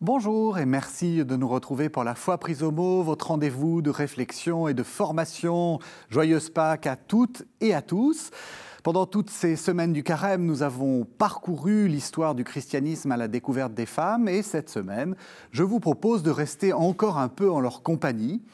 Bonjour et merci de nous retrouver pour la foi prise au mot, votre rendez-vous de réflexion et de formation. Joyeuse Pâques à toutes et à tous. Pendant toutes ces semaines du carême, nous avons parcouru l'histoire du christianisme à la découverte des femmes et cette semaine, je vous propose de rester encore un peu en leur compagnie.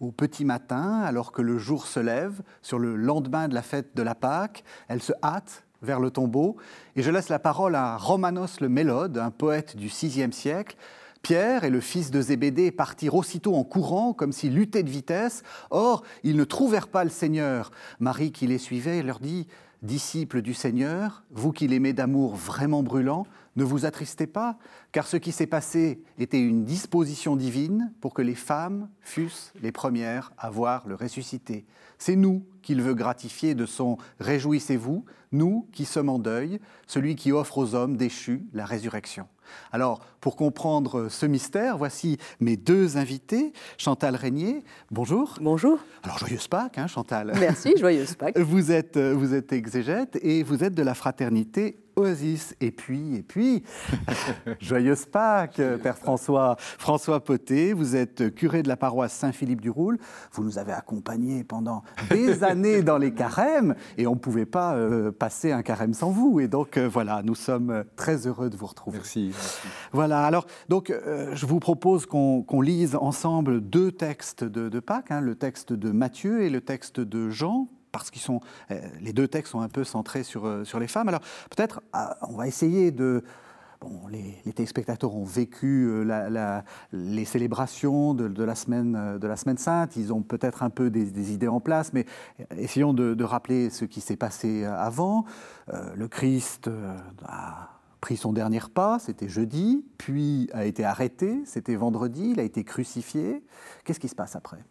Au petit matin, alors que le jour se lève, sur le lendemain de la fête de la Pâque, elles se hâtent vers le tombeau. Et je laisse la parole à Romanos le Mélode, un poète du VIe siècle. Pierre et le fils de Zébédée partirent aussitôt en courant, comme s'ils luttaient de vitesse. Or, ils ne trouvèrent pas le Seigneur. Marie, qui les suivait, leur dit Disciples du Seigneur, vous qui l'aimez d'amour vraiment brûlant, ne vous attristez pas, car ce qui s'est passé était une disposition divine pour que les femmes fussent les premières à voir le ressuscité. C'est nous qu'il veut gratifier de son Réjouissez-vous, nous qui sommes en deuil, celui qui offre aux hommes déchus la résurrection. Alors, pour comprendre ce mystère, voici mes deux invités. Chantal Régnier, bonjour. Bonjour. Alors, joyeuse Pâques, hein, Chantal. Merci, joyeuse Pâques. Vous êtes, vous êtes exégète et vous êtes de la fraternité Oasis. Et puis, et puis, joyeuse Pâques, Père François. François Poté, vous êtes curé de la paroisse Saint-Philippe-du-Roule. Vous nous avez accompagnés pendant des années dans les carèmes et on ne pouvait pas euh, passer un carême sans vous. Et donc, euh, voilà, nous sommes très heureux de vous retrouver. Merci. Voilà, alors, donc, euh, je vous propose qu'on lise ensemble deux textes de, Pâques, hein, le texte de Matthieu et le texte de Jean, parce qu'ils sont, les deux textes sont un peu centrés sur, sur les femmes. Alors peut-être, ah, on va essayer de, Bon, les, téléspectateurs ont vécu les célébrations de, la semaine, de la semaine sainte, ils ont peut-être un peu des, idées en place, mais essayons de, rappeler ce qui s'est passé avant. le Christ a pris son dernier pas, c'était jeudi, puis a été arrêté, c'était vendredi, il a été crucifié. Qu'est-ce qui se passe après?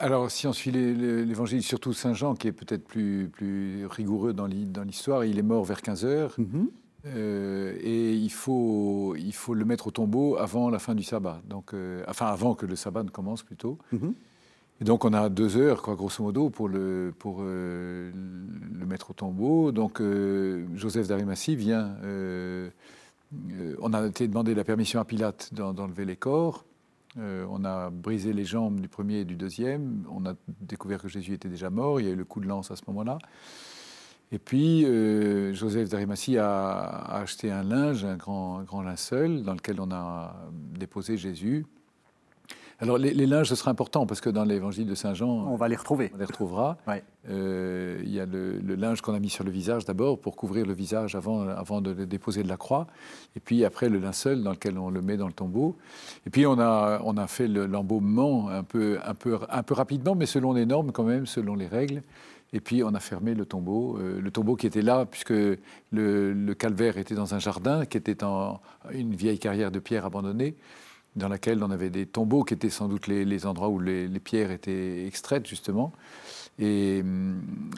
Alors, si on suit l'évangile, surtout Saint Jean, qui est peut-être plus, plus rigoureux dans l'histoire, il est mort vers 15 heures. Mm-hmm. Euh, et il faut, il faut le mettre au tombeau avant la fin du sabbat. Donc, euh, enfin, avant que le sabbat ne commence plutôt. Mm-hmm. Et donc, on a deux heures, quoi, grosso modo, pour le, pour, euh, le mettre au tombeau. Donc, Joseph d'Arimathie vient. on a été demandé la permission à Pilate d'enlever les corps. Euh, on a brisé les jambes du premier et du deuxième. On a découvert que Jésus était déjà mort. Il y a eu le coup de lance à ce moment-là. Et puis, euh, Joseph d'Arimathie a, acheté un linge, un grand, un grand linceul, dans lequel on a déposé Jésus. Alors les, linges, ce sera important parce que dans l'évangile de Saint Jean, on va les retrouver. On les retrouvera. Euh, il y a le, linge qu'on a mis sur le visage d'abord pour couvrir le visage avant, avant de le déposer de la croix, et puis après le linceul dans lequel on le met dans le tombeau. Et puis on a, on a fait l'embaumement un peu, un, peu, un peu rapidement, mais selon les normes quand même, selon les règles. Et puis on a fermé le tombeau, euh, le tombeau qui était là puisque le, le, calvaire était dans un jardin qui était en une vieille carrière de pierre abandonnée dans laquelle on avait des tombeaux qui étaient sans doute les, endroits où les, pierres étaient extraites, justement, et,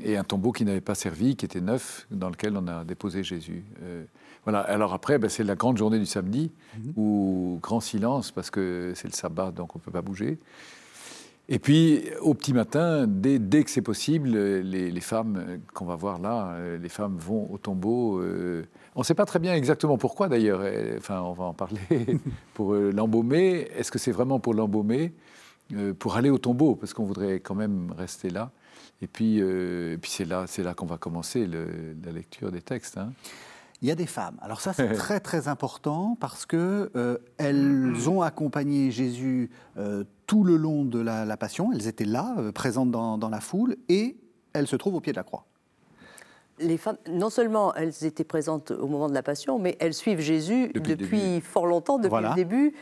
un tombeau qui n'avait pas servi, qui était neuf, dans lequel on a déposé Jésus. Euh, voilà. Alors après, ben, c'est la grande journée du samedi, mhm. où grand silence, parce que c'est le sabbat, donc on ne peut pas bouger. Et puis, au petit matin, dès, dès que c'est possible, les, femmes qu'on va voir là, euh, les femmes vont au tombeau. Euh, on ne sait pas très bien exactement pourquoi d'ailleurs, enfin on va en parler, pour euh, l'embaumer. Est-ce que c'est vraiment pour l'embaumer, euh, pour aller au tombeau, parce qu'on voudrait quand même rester là Et puis, euh, puis c'est là, c'est là qu'on va commencer la lecture des textes. Hein. Il y a des femmes. Alors ça, c'est très très important parce que elles ont accompagné Jésus tout le long de la, Passion. Elles étaient là, présentes dans, dans la foule, et elles se trouvent au pied de la croix les femmes, non seulement elles étaient présentes au moment de la Passion, mais elles suivent Jésus depuis, fort longtemps, depuis le début.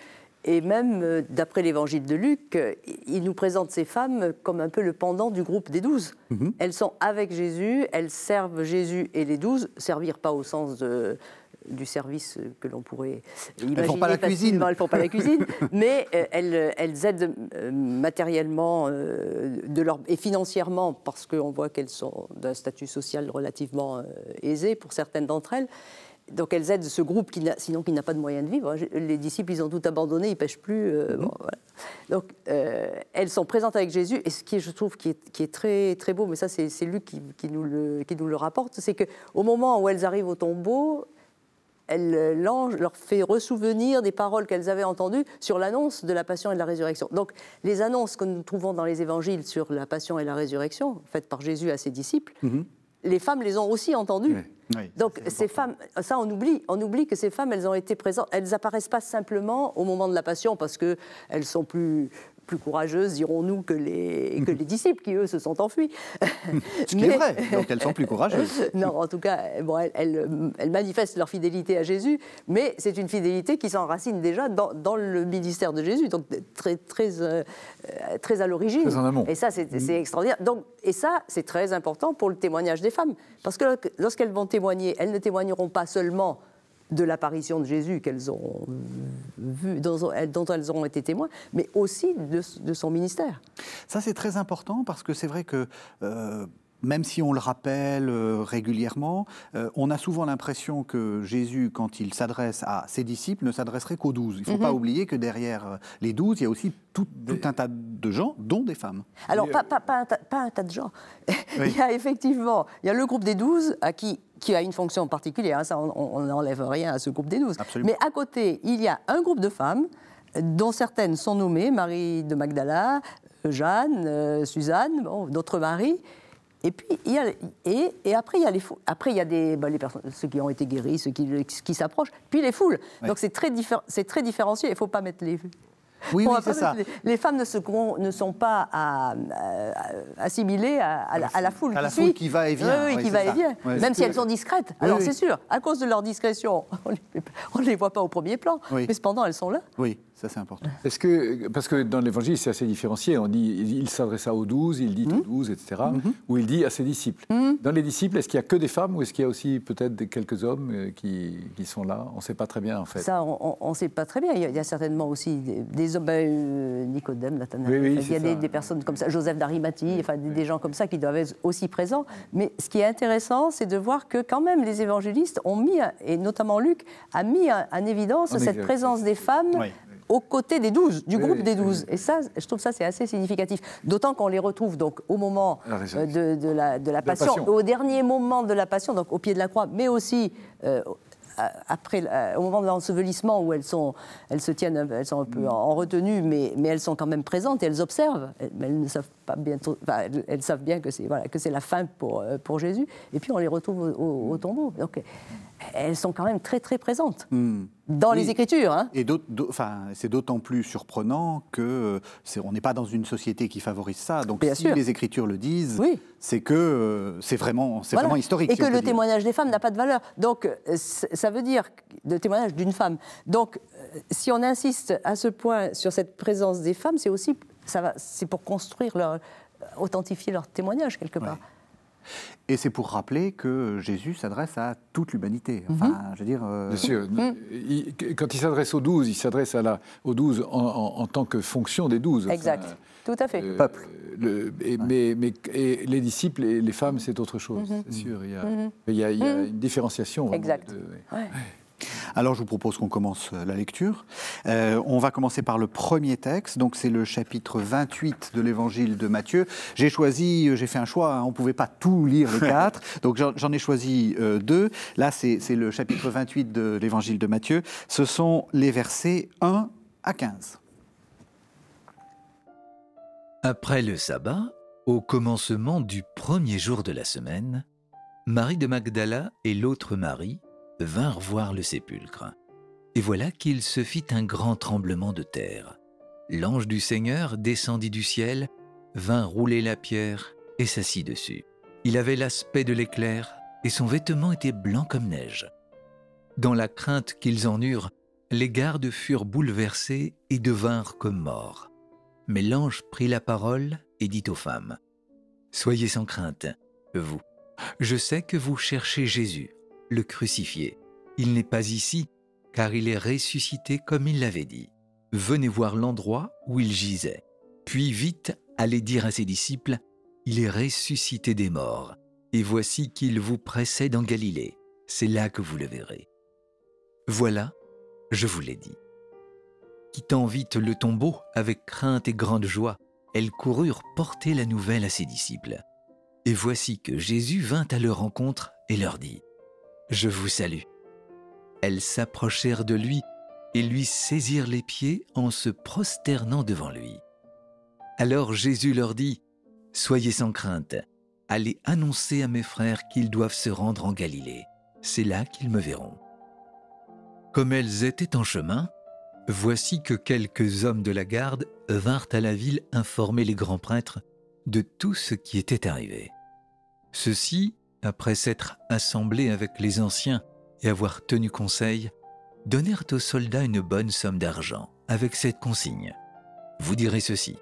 Et même, euh, d'après l'évangile de Luc, il nous présente ces femmes comme un peu le pendant du groupe des douze. Mhm. Elles sont avec Jésus, elles servent Jésus et les douze, servir pas au sens de du service que l'on pourrait imaginer. Elles font pas la cuisine. Elles font pas la cuisine, mais elles, elles, aident matériellement de leur, et financièrement parce qu'on voit qu'elles sont d'un statut social relativement aisé pour certaines d'entre elles donc elles aident ce groupe qui sinon qui n'a pas de moyens de vivre. Les disciples, ils ont tout abandonné, ils pêchent plus. Euh, mhm. Donc euh, elles sont présentes avec Jésus. Et ce qui, je trouve, qui est, qui est très très beau, mais ça c'est Luc qui, qui, nous le, qui nous le rapporte, c'est que au moment où elles arrivent au tombeau, l'ange leur fait ressouvenir des paroles qu'elles avaient entendues sur l'annonce de la passion et de la résurrection. Donc les annonces que nous trouvons dans les évangiles sur la passion et la résurrection, faites par Jésus à ses disciples, mhm. les femmes les ont aussi entendues. Donc ces femmes, ça on oublie, on oublie que ces femmes, elles ont été présentes, elles apparaissent pas simplement au moment de la passion parce que elles sont plus plus courageuses, dirons-nous, que les, que les disciples qui, eux, se sont enfuis. Ce qui est vrai, donc elles sont plus courageuses. non, en tout cas, bon, elles, elles, manifestent leur fidélité à Jésus, mais c'est une fidélité qui s'enracine déjà dans, dans, le ministère de Jésus, donc très, très, euh, très à l'origine. Très en amont. Et ça, c'est mm. extraordinaire. Donc, et ça, c'est très important pour le témoignage des femmes, parce que lorsqu'elles vont témoigner, elles ne témoigneront pas seulement de l'apparition de Jésus qu'elles ont vu, dont, elles ont été témoins, mais aussi de, son ministère. Ça, c'est très important parce que c'est vrai que. Euh, même si on le rappelle euh, régulièrement, euh, on a souvent l'impression que Jésus, quand il s'adresse à ses disciples, ne s'adresserait qu'aux douze. Il ne faut mhm. pas oublier que derrière les douze, il y a aussi tout, un tas de gens, dont des femmes. Alors, pas, un tas, de gens. il y a effectivement il y a le groupe des douze à qui qui a une fonction particulière, hein, ça on n'enlève rien à ce groupe des douze. Mais à côté, il y a un groupe de femmes dont certaines sont nommées, Marie de Magdala, Jeanne, euh, Suzanne, d'autres Marie. Et puis il y a et, et après il y a les après il y a des bah, les personnes ceux qui ont été guéris, ceux qui, qui s'approchent, puis les foules. Donc c'est très c'est très différencié. Il ne faut pas mettre les oui, c'est ça. Les, femmes ne, se, ne, sont pas à, assimilées à, la, foule à la foule qui va et vient. Oui, qui va et vient. Même si elles sont discrètes. Alors c'est sûr, à cause de leur discrétion, on ne les, voit pas au premier plan. Mais cependant, elles sont là. Oui. Ça, c'est important. Est-ce que, parce que dans l'évangile, c'est assez différencié. On dit, il s'adressa aux douze, il dit aux mmh. douze, etc. Mmh. Ou il dit à ses disciples. Mmh. Dans les disciples, est-ce qu'il n'y a que des femmes ou est-ce qu'il y a aussi peut-être quelques hommes euh, qui, qui sont là? On ne sait pas très bien, en fait. Ça, on ne sait pas très bien. Il y, a, certainement aussi des, hommes, ben, euh, Nicodème, Nathanaël. Oui, il y a des, personnes comme ça, Joseph d'Arimathie, enfin, des, gens comme ça qui doivent être aussi présents. Mais ce qui est intéressant, c'est de voir que quand même les évangélistes ont mis, et notamment Luc, a mis en, évidence cette présence des femmes aux côtés des douze, du groupe des douze. Et ça, je trouve ça c'est assez significatif. D'autant qu'on les retrouve donc au moment euh, de, la, de la passion, au dernier moment de la passion, donc au pied de la croix, mais aussi euh, après, au moment de l'ensevelissement où elles, sont, elles se tiennent, elles sont un peu en retenue, mais, mais elles sont quand même présentes et elles observent. Mais elles ne savent pas bientôt, elles, savent bien que c'est voilà, que c'est la fin pour, euh, pour Jésus. Et puis on les retrouve au, tombeau. Donc elles sont quand même très très présentes hmm. dans les Écritures. Hein. Et enfin, c'est d'autant plus surprenant que euh, on n'est pas dans une société qui favorise ça. Donc si les Écritures le disent, oui. c'est que euh, c'est vraiment, historique. Et que le témoignage des femmes n'a pas de valeur. Donc ça veut dire le témoignage d'une femme. Donc si on insiste à ce point sur cette présence des femmes, c'est aussi c'est pour construire leur, authentifier leur témoignage quelque part. Et c'est pour rappeler que Jésus s'adresse à toute l'humanité. Enfin, mhm. je veux dire. Euh, Bien sûr. Mhm. quand il s'adresse aux douze, il s'adresse à la, aux douze en, tant que fonction des douze. Exact. Tout à fait. Euh, Peuple. Le, mais, mais et les disciples et les femmes, c'est autre chose, mhm. c'est sûr. Il y a, il y a, une différenciation. Exact. Alors je vous propose qu'on commence euh, la lecture. Euh, on va commencer par le premier texte, donc c'est le chapitre 28 de l'évangile de Matthieu. J'ai choisi, euh, j'ai fait un choix, hein, on ne pouvait pas tout lire les quatre, donc j'en ai choisi deux. Là c'est le chapitre 28 de l'évangile de Matthieu. Ce sont les versets 1 à 15. Après le sabbat, au commencement du premier jour de la semaine, Marie de Magdala et l'autre Marie vinrent voir le sépulcre. Et voilà qu'il se fit un grand tremblement de terre. L'ange du Seigneur descendit du ciel, vint rouler la pierre et s'assit dessus. Il avait l'aspect de l'éclair, et son vêtement était blanc comme neige. Dans la crainte qu'ils en eurent, les gardes furent bouleversés et devinrent comme morts. Mais l'ange prit la parole et dit aux femmes, Soyez sans crainte, vous. Je sais que vous cherchez Jésus, le crucifié. il n'est pas ici, car il est ressuscité comme il l'avait dit. Venez voir l'endroit où il gisait. Puis vite, allez dire à ses disciples, il est ressuscité des morts, et voici qu'il vous précède en Galilée. C'est là que vous le verrez. Voilà, je vous l'ai dit. Quittant vite le tombeau avec crainte et grande joie, elles coururent porter la nouvelle à ses disciples. Et voici que Jésus vint à leur rencontre et leur dit, Je vous salue. Elles s'approchèrent de lui et lui saisirent les pieds en se prosternant devant lui. Alors Jésus leur dit, Soyez sans crainte, allez annoncer à mes frères qu'ils doivent se rendre en Galilée, c'est là qu'ils me verront. Comme elles étaient en chemin, voici que quelques hommes de la garde vinrent à la ville informer les grands prêtres de tout ce qui était arrivé. Ceux-ci, après s'être assemblés avec les anciens et avoir tenu conseil, donnèrent aux soldats une bonne somme d'argent avec cette consigne. Vous direz ceci.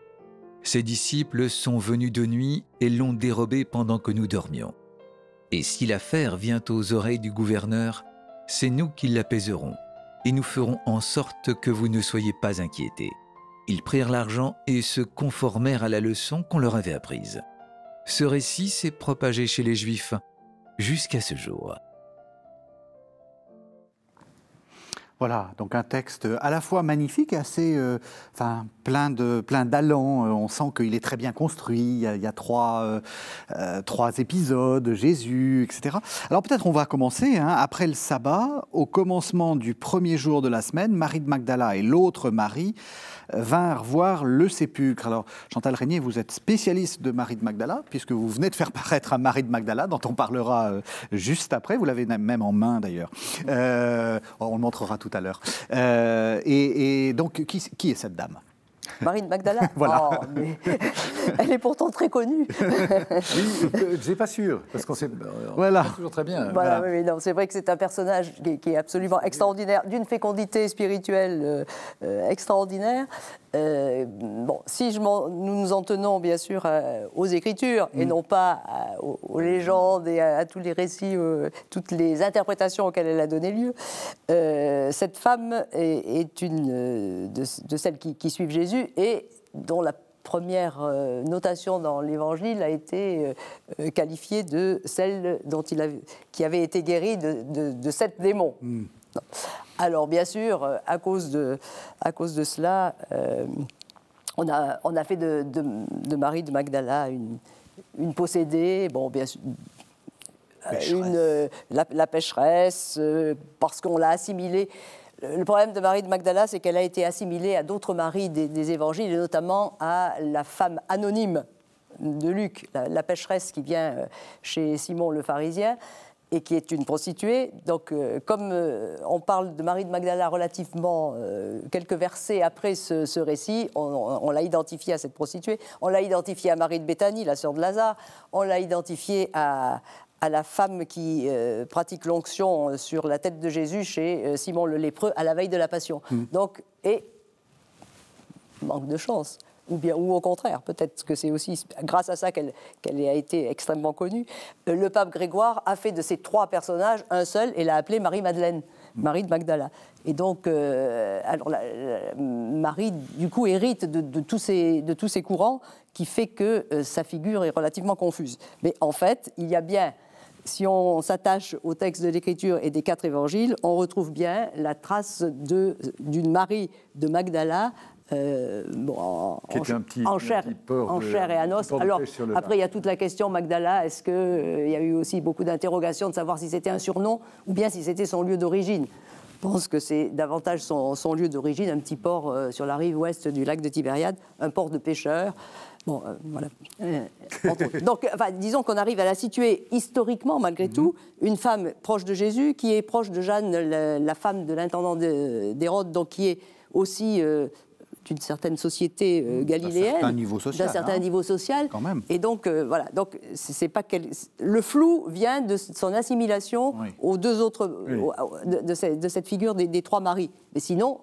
Ses disciples sont venus de nuit et l'ont dérobé pendant que nous dormions. Et si l'affaire vient aux oreilles du gouverneur, c'est nous qui l'apaiserons, et nous ferons en sorte que vous ne soyez pas inquiétés. Ils prirent l'argent et se conformèrent à la leçon qu'on leur avait apprise. Ce récit s'est propagé chez les Juifs jusqu'à ce jour. Voilà, donc un texte à la fois magnifique et assez, euh, enfin, plein de plein d'allants. Euh, on sent qu'il est très bien construit. Il y a, trois, euh, trois épisodes, Jésus, etc. Alors peut-être on va commencer. Hein, après le sabbat, au commencement du premier jour de la semaine, Marie de Magdala et l'autre Marie vinrent voir le sépulcre. Alors, Chantal Régnier, vous êtes spécialiste de Marie de Magdala, puisque vous venez de faire paraître un Marie de Magdala, dont on parlera euh, juste après. Vous l'avez même en main, d'ailleurs. Euh, on le montrera tout à l'heure. Euh, et, donc, qui est cette dame? Marine Magdala voilà. Oh, elle est pourtant très connue. oui, je pas sûr, parce qu'on sait voilà. toujours très bien. Voilà, Oui, non, c'est vrai que c'est un personnage qui, est absolument extraordinaire, d'une fécondité spirituelle euh, euh, extraordinaire. Euh, bon, si je nous nous en tenons bien sûr aux Écritures et mm. non pas aux, légendes et à, tous les récits, toutes les interprétations auxquelles elle a donné lieu, cette femme est, une de, celles qui suivent Jésus et dont la première euh, notation dans l'Évangile a été euh, qualifiée de celle dont il avait, qui avait été guéri de, de, sept démons. Hmm. Alors bien sûr, à cause de, à cause de cela, euh, on, a, on a fait de, de, Marie de Magdala une, une possédée, bon bien sûr, une, la, la, pécheresse, parce qu'on l'a assimilée. Le problème de Marie de Magdala, c'est qu'elle a été assimilée à d'autres maris des, évangiles, et notamment à la femme anonyme de Luc, la, pécheresse qui vient euh, chez Simon le pharisien et qui est une prostituée. Donc, euh, comme euh, on parle de Marie de Magdala relativement quelques versets après ce, récit, on, on l'a identifiée à cette prostituée, on l'a identifiée à Marie de Béthanie, la sœur de Lazare, on l'a identifiée à, à la femme qui euh, pratique l'onction sur la tête de Jésus chez euh, Simon le lépreux à la veille de la Passion. Hmm. Donc, et manque de chance. Ou, bien, ou au contraire, peut-être que c'est aussi grâce à ça qu'elle a été extrêmement connue. Euh, le pape Grégoire a fait de ces trois personnages un seul et l'a appelé Marie-Madeleine. Marie de Magdala. Et donc, alors, Marie, du coup, hérite de, tous ces, courants qui fait que sa figure est relativement confuse. Mais en fait, il y a bien si on s'attache au texte de l'Écriture et des quatre évangiles, on retrouve bien la trace d'une Marie de Magdala euh, en, chair, en chair, et à os. Alors, après, il y a toute la question Magdala. Est-ce qu'il euh, y a eu aussi beaucoup d'interrogations de savoir si c'était un surnom ou bien si c'était son lieu d'origine Je pense que c'est davantage son, lieu d'origine, un petit port euh, sur la rive ouest du lac de Tibériade, un port de pêcheurs. Bon, euh, voilà. Donc, disons qu'on arrive à la situer historiquement, malgré mhm. tout, une femme proche de Jésus, qui est proche de Jeanne, la, femme de l'intendant d'Hérode, donc qui est aussi euh, d'une certaine société galiléenne, d'un certain niveau social, d'un certain hein. niveau social, quand même. Et donc voilà, donc c'est pas le flou vient de son assimilation aux deux autres de, cette figure des, trois maris. Mais sinon,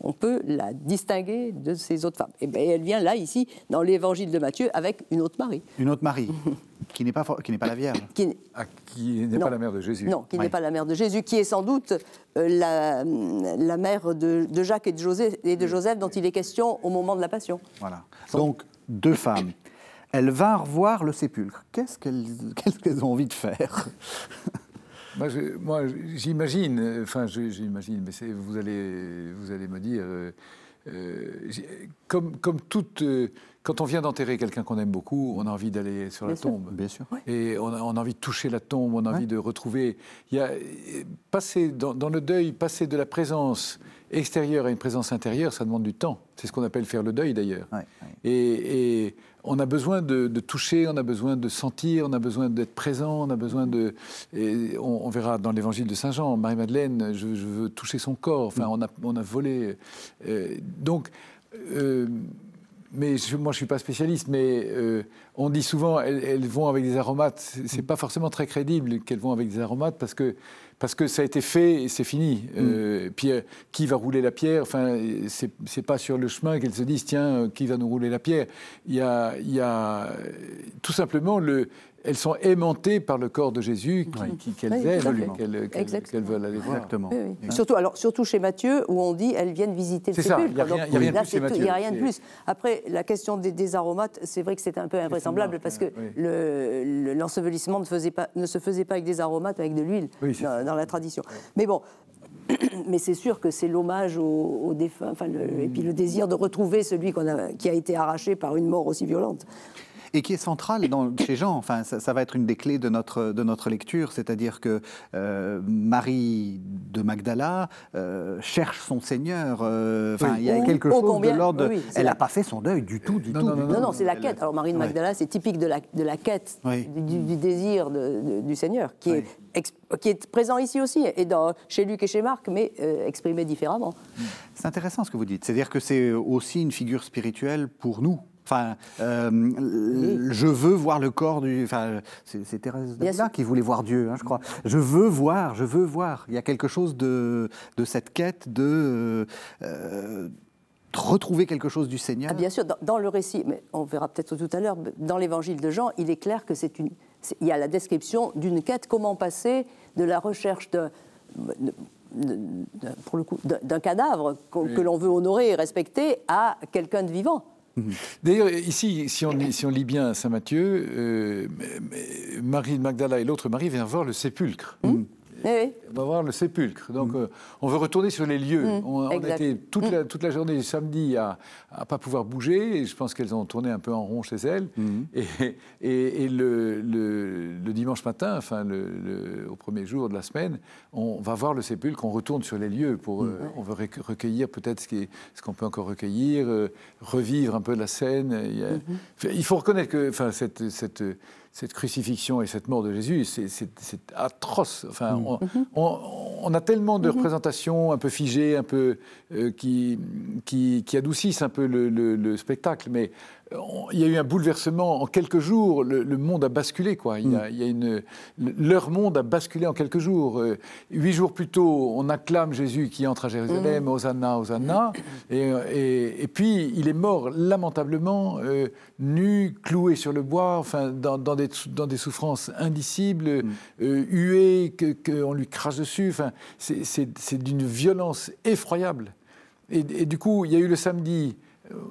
on peut la distinguer de ces autres femmes. Et bien, elle vient là, ici, dans l'évangile de Matthieu, avec une autre Marie. Une autre Marie, qui n'est pas, qui n'est pas la Vierge. Qui, ah, n'est pas la mère de Jésus. Non, qui n'est pas la mère de Jésus, qui est sans doute euh, la, la, mère de, Jacques et de, José, et de Joseph dont il est question au moment de la Passion. Voilà. Donc, deux femmes. Elles vinrent voir le sépulcre. Qu'est-ce qu'elles ont envie de faire? Moi, j'imagine, enfin, j'imagine, mais vous allez, vous allez me dire, euh, euh, comme, comme toute, euh, quand on vient d'enterrer quelqu'un qu'on aime beaucoup, on a envie d'aller sur la tombe. Bien sûr. Et on a, envie de toucher la tombe, on a envie de retrouver. Il y a, passer dans, le deuil, passer de la présence extérieure à une présence intérieure, ça demande du temps. C'est ce qu'on appelle faire le deuil d'ailleurs. et, et on a besoin de, toucher, on a besoin de sentir, on a besoin d'être présent, on a besoin de. on, verra dans l'évangile de Saint Jean, Marie-Madeleine, je, veux toucher son corps. Enfin, on a, on a volé. Euh, donc. Euh, mais moi, je ne suis pas spécialiste, mais euh, on dit souvent elles, vont avec des aromates. Ce n'est pas forcément très crédible qu'elles vont avec des aromates parce que parce que ça a été fait et c'est fini. Mm. Euh, puis euh, qui va rouler la pierre? Enfin, c'est pas sur le chemin qu'elles se disent tiens, euh, qui va nous rouler la pierre? Il y a, il y a tout simplement le, elles sont aimantées par le corps de Jésus qu'elles aiment, qu'elles veulent aller voir. Exactement. Surtout, alors, surtout chez Matthieu, où on dit elles viennent visiter le sépulcre. Il n'y a rien, de plus Il n'y a rien de plus. Après, la question des, aromates, c'est vrai que c'est un peu invraisemblable parce que l'ensevelissement ne, ne se faisait pas avec des aromates, avec de l'huile dans, la tradition. Mais bon, mais c'est sûr que c'est l'hommage aux, défunts, enfin, et puis le désir de retrouver celui a, qui a été arraché par une mort aussi violente et qui est centrale dans, chez Jean. Enfin, ça, va être une des clés de notre, de notre lecture, c'est-à-dire que euh, Marie de Magdala euh, cherche son Seigneur. Euh, enfin, il y a quelque chose de l'ordre. elle n'a pas fait son deuil du tout, du non, tout. Non, non, non, c'est la quête. Alors Marie de Magdala, c'est typique de la, de la quête, du, désir du Seigneur, qui est qui est présent ici aussi, et dans, chez Luc et chez Marc, mais exprimé différemment. C'est intéressant ce que vous dites. C'est-à-dire que c'est aussi une figure spirituelle pour nous, Enfin, euh, je veux voir le corps du. Enfin, c'est Thérèse d'Avila qui voulait voir Dieu, hein, je crois. Je veux voir, je veux voir. Il y a quelque chose de, de cette quête de. Euh, retrouver quelque chose du Seigneur ah, Bien sûr, dans, le récit, mais on verra peut-être tout à l'heure, dans l'évangile de Jean, il est clair que c'est une. Il y a la description d'une quête, comment passer de la recherche de, pour le coup, d'un cadavre que l'on veut honorer et respecter à quelqu'un de vivant. Mhm. D'ailleurs, ici, si on, lit bien Saint Matthieu, euh, Marie de Magdala et l'autre Marie viennent voir le sépulcre. On va voir le sépulcre. Donc, mm. euh, on veut retourner sur les lieux. Mm. On, a été toute, mm. la, toute la journée du samedi à ne pas pouvoir bouger. Et je pense qu'elles ont tourné un peu en rond chez elles. Et, et, le, le, dimanche matin, enfin, le, au premier jour de la semaine, on va voir le sépulcre. On retourne sur les lieux. Pour, euh, on veut recueillir peut-être ce qu'on ce qu'on peut encore recueillir, euh, revivre un peu la scène. Il, mm-hmm. il faut reconnaître que enfin, cette, cette cette crucifixion et cette mort de Jésus, c'est atroce. Enfin, mm. mm-hmm. on, a tellement de mm-hmm. représentations un peu figées, un peu euh, qui, qui, adoucissent un peu le spectacle, mais il y a eu un bouleversement en quelques jours. Le, monde a basculé, quoi. Il y a, une, leur monde a basculé en quelques jours. Euh, huit jours plus tôt, on acclame Jésus qui entre à Jérusalem, mmh. Hosanna, Hosanna. Et, et, puis, il est mort lamentablement, euh, nu, cloué sur le bois, enfin, dans, des, dans des souffrances indicibles, mmh. euh, hué, qu'on lui crache dessus. Enfin, c'est d'une violence effroyable. Et, et, du coup, il y a eu le samedi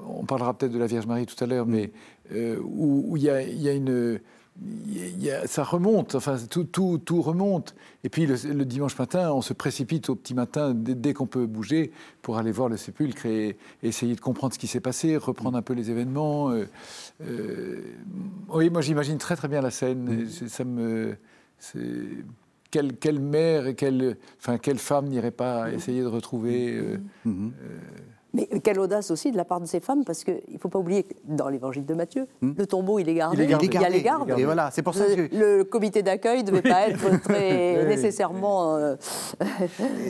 on parlera peut-être de la Vierge Marie tout à l'heure, mais euh, où il y, a, une. ça remonte, enfin tout, tout, remonte. Et puis le, dimanche matin, on se précipite au petit matin dès, qu'on peut bouger pour aller voir le sépulcre et, essayer de comprendre ce qui s'est passé, reprendre un peu les événements. Euh, euh, oui, moi j'imagine très très bien la scène. Mm. Ça me, quelle, quelle, mère et quelle, enfin, quelle femme n'irait pas essayer de retrouver. Mm. Mais quelle audace aussi de la part de ces femmes, parce qu'il ne faut pas oublier que dans l'évangile de Matthieu, hmm. le tombeau, il est gardé. Il, y a les gardes. Et voilà, c'est pour ça que... Le comité d'accueil ne devait pas être très nécessairement... Euh,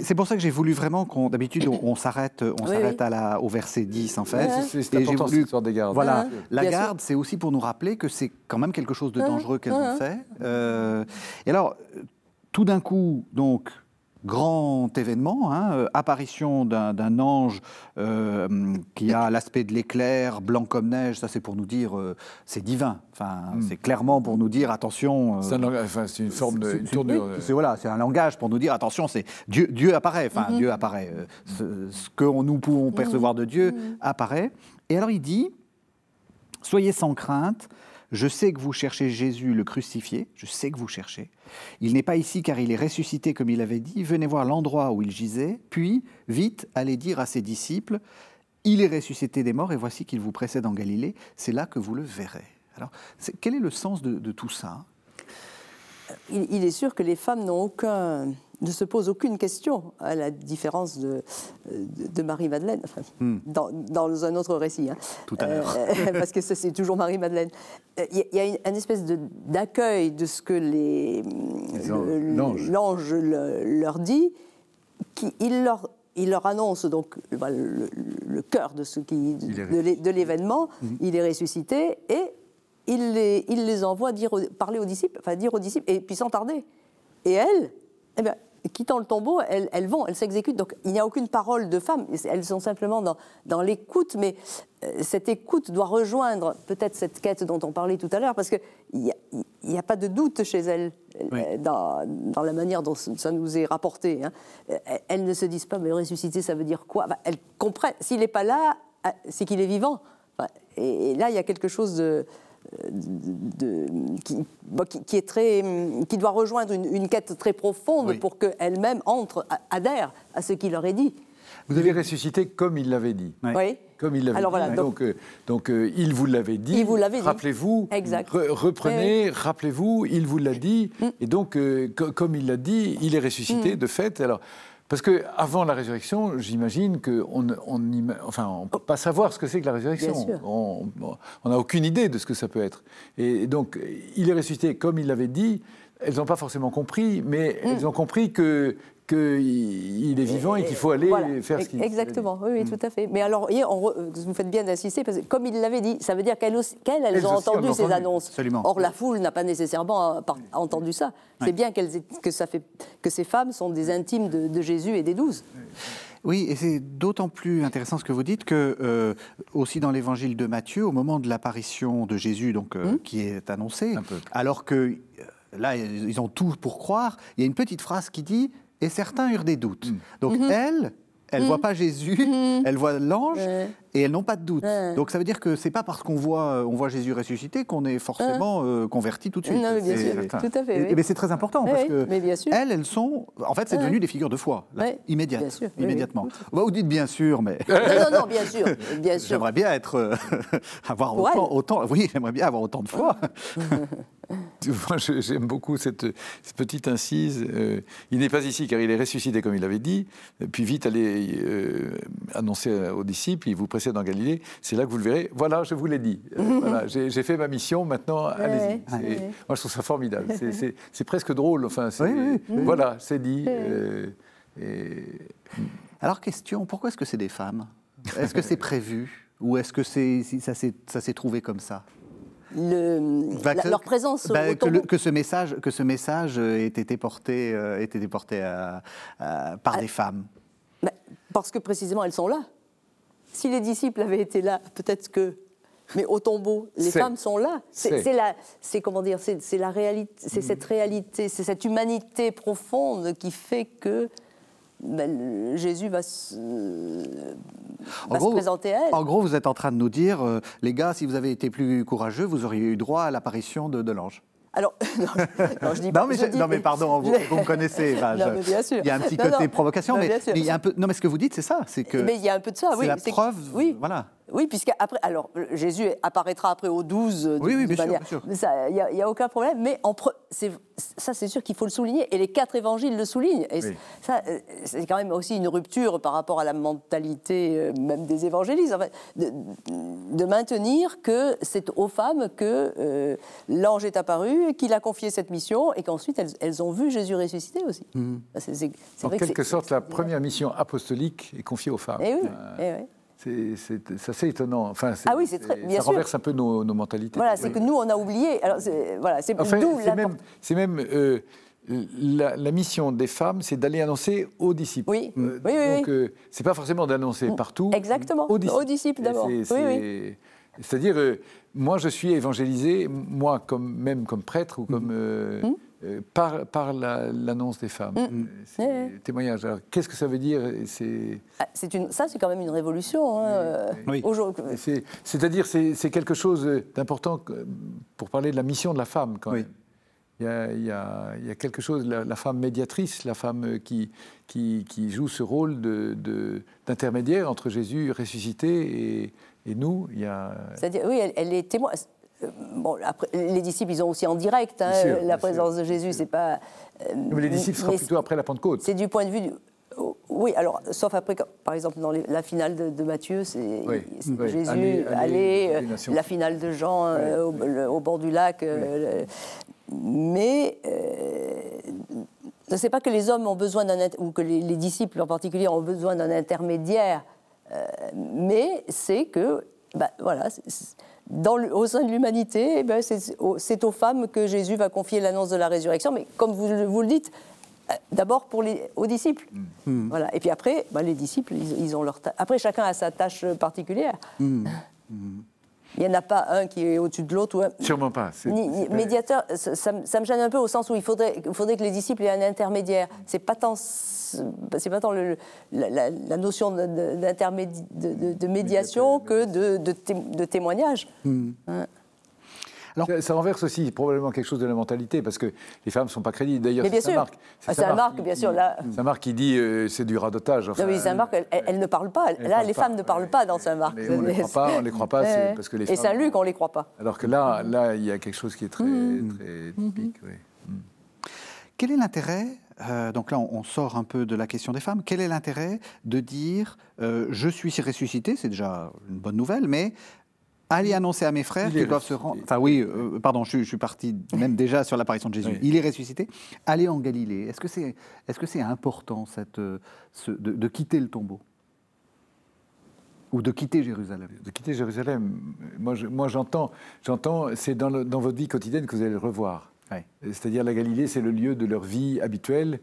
c'est pour ça que j'ai voulu vraiment qu'on... D'habitude, on, s'arrête on s'arrête la, au verset 10, en fait. C'est important, voulu... l'histoire des gardes. Voilà, la garde, c'est aussi pour nous rappeler que c'est quand même quelque chose de dangereux qu'elles ont fait. Euh, et alors, tout d'un coup, donc, grand événement, hein, euh, apparition d'un ange euh, qui a l'aspect de l'éclair, blanc comme neige, ça c'est pour nous dire, euh, c'est divin, enfin, hmm. c'est clairement pour nous dire, attention... c'est une forme de. C'est voilà, un langage pour nous dire, attention, c'est Dieu, Dieu apparaît, enfin mm-hmm. Dieu apparaît, ce, ce, que nous pouvons percevoir de Dieu mm-hmm. apparaît. Et alors il dit, soyez sans crainte, je sais que vous cherchez Jésus le crucifié, je sais que vous cherchez. Il n'est pas ici car il est ressuscité comme il avait dit. Venez voir l'endroit où il gisait, puis, vite, allez dire à ses disciples, il est ressuscité des morts et voici qu'il vous précède en Galilée, c'est là que vous le verrez. Alors, quel est le sens de, tout ça? Il, est sûr que les femmes n'ont aucun ne se pose aucune question, à la différence de, de, Marie-Madeleine, hmm. dans, un autre récit. Hein. Tout à l'heure. Euh, parce que c'est toujours Marie-Madeleine. Il y, a une, espèce d'accueil de, ce que l'ange leur dit, qui, il, leur, il leur annonce donc bah, le, cœur de, ce qui, de l'événement, hmm. il est ressuscité, et il les, il les envoie dire, parler aux disciples, enfin dire aux disciples, et puis sans tarder. Et elle, eh bien, quittant le tombeau, elles, vont, elles s'exécutent. Donc il n'y a aucune parole de femme, elles sont simplement dans, dans l'écoute, mais euh, cette écoute doit rejoindre peut-être cette quête dont on parlait tout à l'heure, parce qu'il n'y a, a, pas de doute chez elles euh, dans, dans, la manière dont ça nous est rapporté. Hein. Euh, elles ne se disent pas, mais ressusciter, ça veut dire quoi? Elles comprennent, s'il n'est pas là, c'est qu'il est vivant. Et, et là, il y a quelque chose de de, qui, est très, qui doit rejoindre une, quête très profonde pour qu'elle-même entre, adhère à ce qu'il leur est dit. Vous avez ressuscité comme il l'avait dit. Oui. Comme il l'avait dit. donc, donc, euh, il vous l'avait dit. Rappelez-vous. reprenez, rappelez-vous, il vous l'a dit. Mm. Et donc, euh, comme il l'a dit, il est ressuscité mm. de fait. Alors, parce qu'avant la résurrection, j'imagine qu'on ne on, enfin, peut pas savoir ce que c'est que la résurrection. On n'a aucune idée de ce que ça peut être. Et donc, il est ressuscité comme il l'avait dit. Elles n'ont pas forcément compris, mais mm. elles ont compris que qu'il est vivant et, qu'il faut aller faire ce qu'il Exactement, oui, oui, mm. tout à fait. Mais alors, vous faites bien d'insister, parce que comme il l'avait dit, ça veut dire qu'elles elles, ont entendu ces annonces. Absolument. Or, la foule n'a pas nécessairement entendu ça. C'est bien que, ça fait, que ces femmes sont des intimes de, Jésus et des douze. Oui, et c'est d'autant plus intéressant ce que vous dites que euh, aussi dans l'évangile de Matthieu, au moment de l'apparition de Jésus, donc euh, mm. qui est annoncé, alors que euh, là ils ont tout pour croire, il y a une petite phrase qui dit et certains eurent des doutes. Mm. Donc mhm. elles, elles ne voient mhm. pas Jésus, mhm. elles voient l'ange et elles n'ont pas de doute. Donc ça veut dire que c'est pas parce qu'on voit, euh, on voit Jésus ressuscité qu'on est forcément euh, converti tout de suite. Non, mais bien sûr, tout à fait. Mais c'est très important parce que elles, elles sont, en fait, c'est devenu des figures de foi, immédiates, immédiatement. Vous dites bien sûr, mais non, non, bien sûr, bien sûr. J'aimerais bien être, euh, avoir autant, autant, oui, j'aimerais bien avoir autant de foi. Moi, j'aime beaucoup cette, petite incise. Euh, il n'est pas ici car il est ressuscité comme il avait dit. Puis vite aller euh, annoncer aux disciples, il vous précède en Galilée. C'est là que vous le verrez. Voilà, je vous l'ai dit. Euh, voilà, j'ai fait ma mission. Maintenant, allez-y. Moi, je trouve ça formidable. C'est presque drôle. Enfin, voilà, c'est dit. Alors, question pourquoi est-ce que c'est des femmes? Est-ce que c'est prévu? Ou est-ce que ça s'est trouvé comme ça? Le, leur présence bah, que, ce message, que ce message ait été porté, euh, été porté par ah. des femmes bah, Parce que précisément elles sont là. Si les disciples avaient été là, peut-être que. Mais au tombeau, les femmes sont là. C'est la, c'est comment dire, c'est la réalité, c'est cette réalité, c'est cette humanité profonde qui fait que ben, Jésus va, se, présenter à elle. En gros, vous êtes en train de nous dire, euh, les gars, si vous avez été plus courageux, vous auriez eu droit à l'apparition de, de l'ange. Alors, non, je dis pas, non, mais, non, mais pardon, vous, me connaissez. bien sûr. Il y a un petit côté provocation, mais, il y a un peu. Non, mais ce que vous dites, c'est ça, c'est que. Mais il y a un peu de ça, oui. C'est la preuve. Oui. Voilà. Oui, puisqu'après, alors Jésus apparaîtra après aux douze. Oui, oui, bien sûr. Il n'y a, aucun problème, mais en ça, c'est sûr qu'il faut le souligner, et les quatre évangiles le soulignent. Et ça, euh, c'est quand même aussi une rupture par rapport à la mentalité euh, même des évangélistes, en fait, de, maintenir que c'est aux femmes que euh, l'ange est apparu, qu'il a confié cette mission, et qu'ensuite elles, ont vu Jésus ressusciter aussi. Mmh. en quelque sorte, la première mission apostolique est confiée aux femmes. Et eh oui, eh oui. C'est assez étonnant. Enfin, ah oui, c'est très, bien ça renverse un peu nos, mentalités. Voilà, c'est que nous, on a oublié. Alors, voilà, c'est enfin, C'est même, euh, la, mission des femmes, c'est d'aller annoncer aux disciples. Oui, oui, oui. Donc, euh, c'est pas forcément d'annoncer partout. Exactement, aux disciples, d'abord. Oui, oui. C'est-à-dire, euh, moi, je suis évangélisé, moi, comme, même comme prêtre ou comme. Euh, hum. Euh, par, par l'annonce des femmes. Mm. Euh, témoignage. qu'est-ce que ça veut dire c'est... Ah, une, ça, c'est quand même une révolution. Hein, C'est-à-dire, c'est quelque chose d'important pour parler de la mission de la femme, quand même. Il y, a, il, y a, il y, a, quelque chose, la, femme médiatrice, la femme qui, qui, qui joue ce rôle d'intermédiaire de, entre Jésus ressuscité et, et nous. Il y a... C'est-à-dire, oui, elle, elle est témoin. Euh, bon, après, les disciples, ils ont aussi en direct hein, la présence de Jésus. C'est pas. Euh, mais les disciples seront plutôt après la Pentecôte. C'est du point de vue du, oh, oui, alors, sauf après, par exemple, dans la finale de, Matthieu, c'est Jésus, allez, euh, la finale de Jean au, bord du lac. mais ce n'est pas que les hommes ont besoin d'un, ou que les, disciples en particulier ont besoin d'un intermédiaire, mais c'est que, bah, voilà, au sein de l'humanité, eh ben, c'est aux femmes que Jésus va confier l'annonce de la résurrection. Mais comme vous, le dites, euh, d'abord aux disciples. Mm. Mm. Voilà. Et puis après, bah, les disciples, ils, ont leur Après, chacun a sa tâche particulière. Mm. Il n'y en a pas un qui est au-dessus de l'autre. Sûrement pas. médiateur, ça, me gêne un peu au sens où il faudrait, il faudrait que les disciples aient un intermédiaire. C'est pas tant, c'est pas tant le, la, notion de, de, médiation que de, témoignage. Hmm. Hein. Ça, renverse aussi probablement quelque chose de la mentalité, parce que les femmes ne sont pas crédibles. D'ailleurs, c'est Saint-Marc. C'est Saint-Marc, bien sûr. Là... Saint-Marc qui dit euh, c'est du radotage. Enfin, non, mais Saint-Marc, elle, ne parle pas. là, les femmes pas. ne parlent pas dans Saint-Marc. On ne les croit pas, on les croit pas parce que les Et Saint-Luc, on ne les croit pas. Alors que là, là, il y a quelque chose qui est très, mmh. très typique. Mmh. Quel est l'intérêt euh, donc là, on, sort un peu de la question des femmes. Quel est l'intérêt de dire euh, je suis ressuscité C'est déjà une bonne nouvelle, mais Allez annoncer à mes frères qu'ils doivent se rendre. Enfin, oui, euh, pardon, je, suis parti même déjà sur l'apparition de Jésus. Il est ressuscité. Allez en Galilée. Est-ce que c'est est -ce c'est important cette, euh, de, quitter le tombeau? Ou de quitter Jérusalem? De quitter Jérusalem. Moi, j'entends, j'entends c'est dans, dans, votre vie quotidienne que vous allez le revoir. C'est-à-dire, la Galilée, c'est le lieu de leur vie habituelle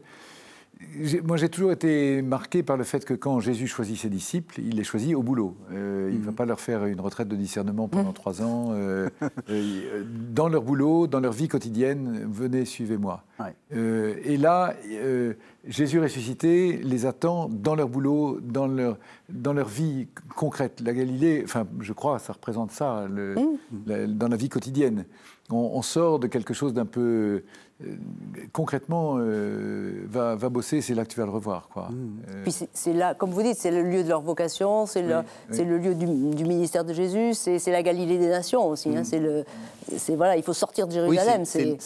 moi, j'ai toujours été marqué par le fait que quand Jésus choisit ses disciples, il les choisit au boulot. Euh, il ne va mhm. pas leur faire une retraite de discernement pendant mhm. trois ans. Euh, euh, dans leur boulot, dans leur vie quotidienne, venez, suivez-moi. et là, Jésus ressuscité les attend dans leur boulot, dans leur, dans leur vie concrète. La Galilée, enfin, je crois, ça représente ça, le, mhm. dans la vie quotidienne. on, sort de quelque chose d'un peu concrètement, euh, va, va, bosser, c'est là que tu vas le revoir. Quoi. Mmh. Euh, Puis c'est là, comme vous dites, c'est le lieu de leur vocation, c'est le, le, lieu du, ministère de Jésus, c'est la Galilée des nations aussi. Hein, mmh. c'est voilà, il faut sortir de Jérusalem. Oui,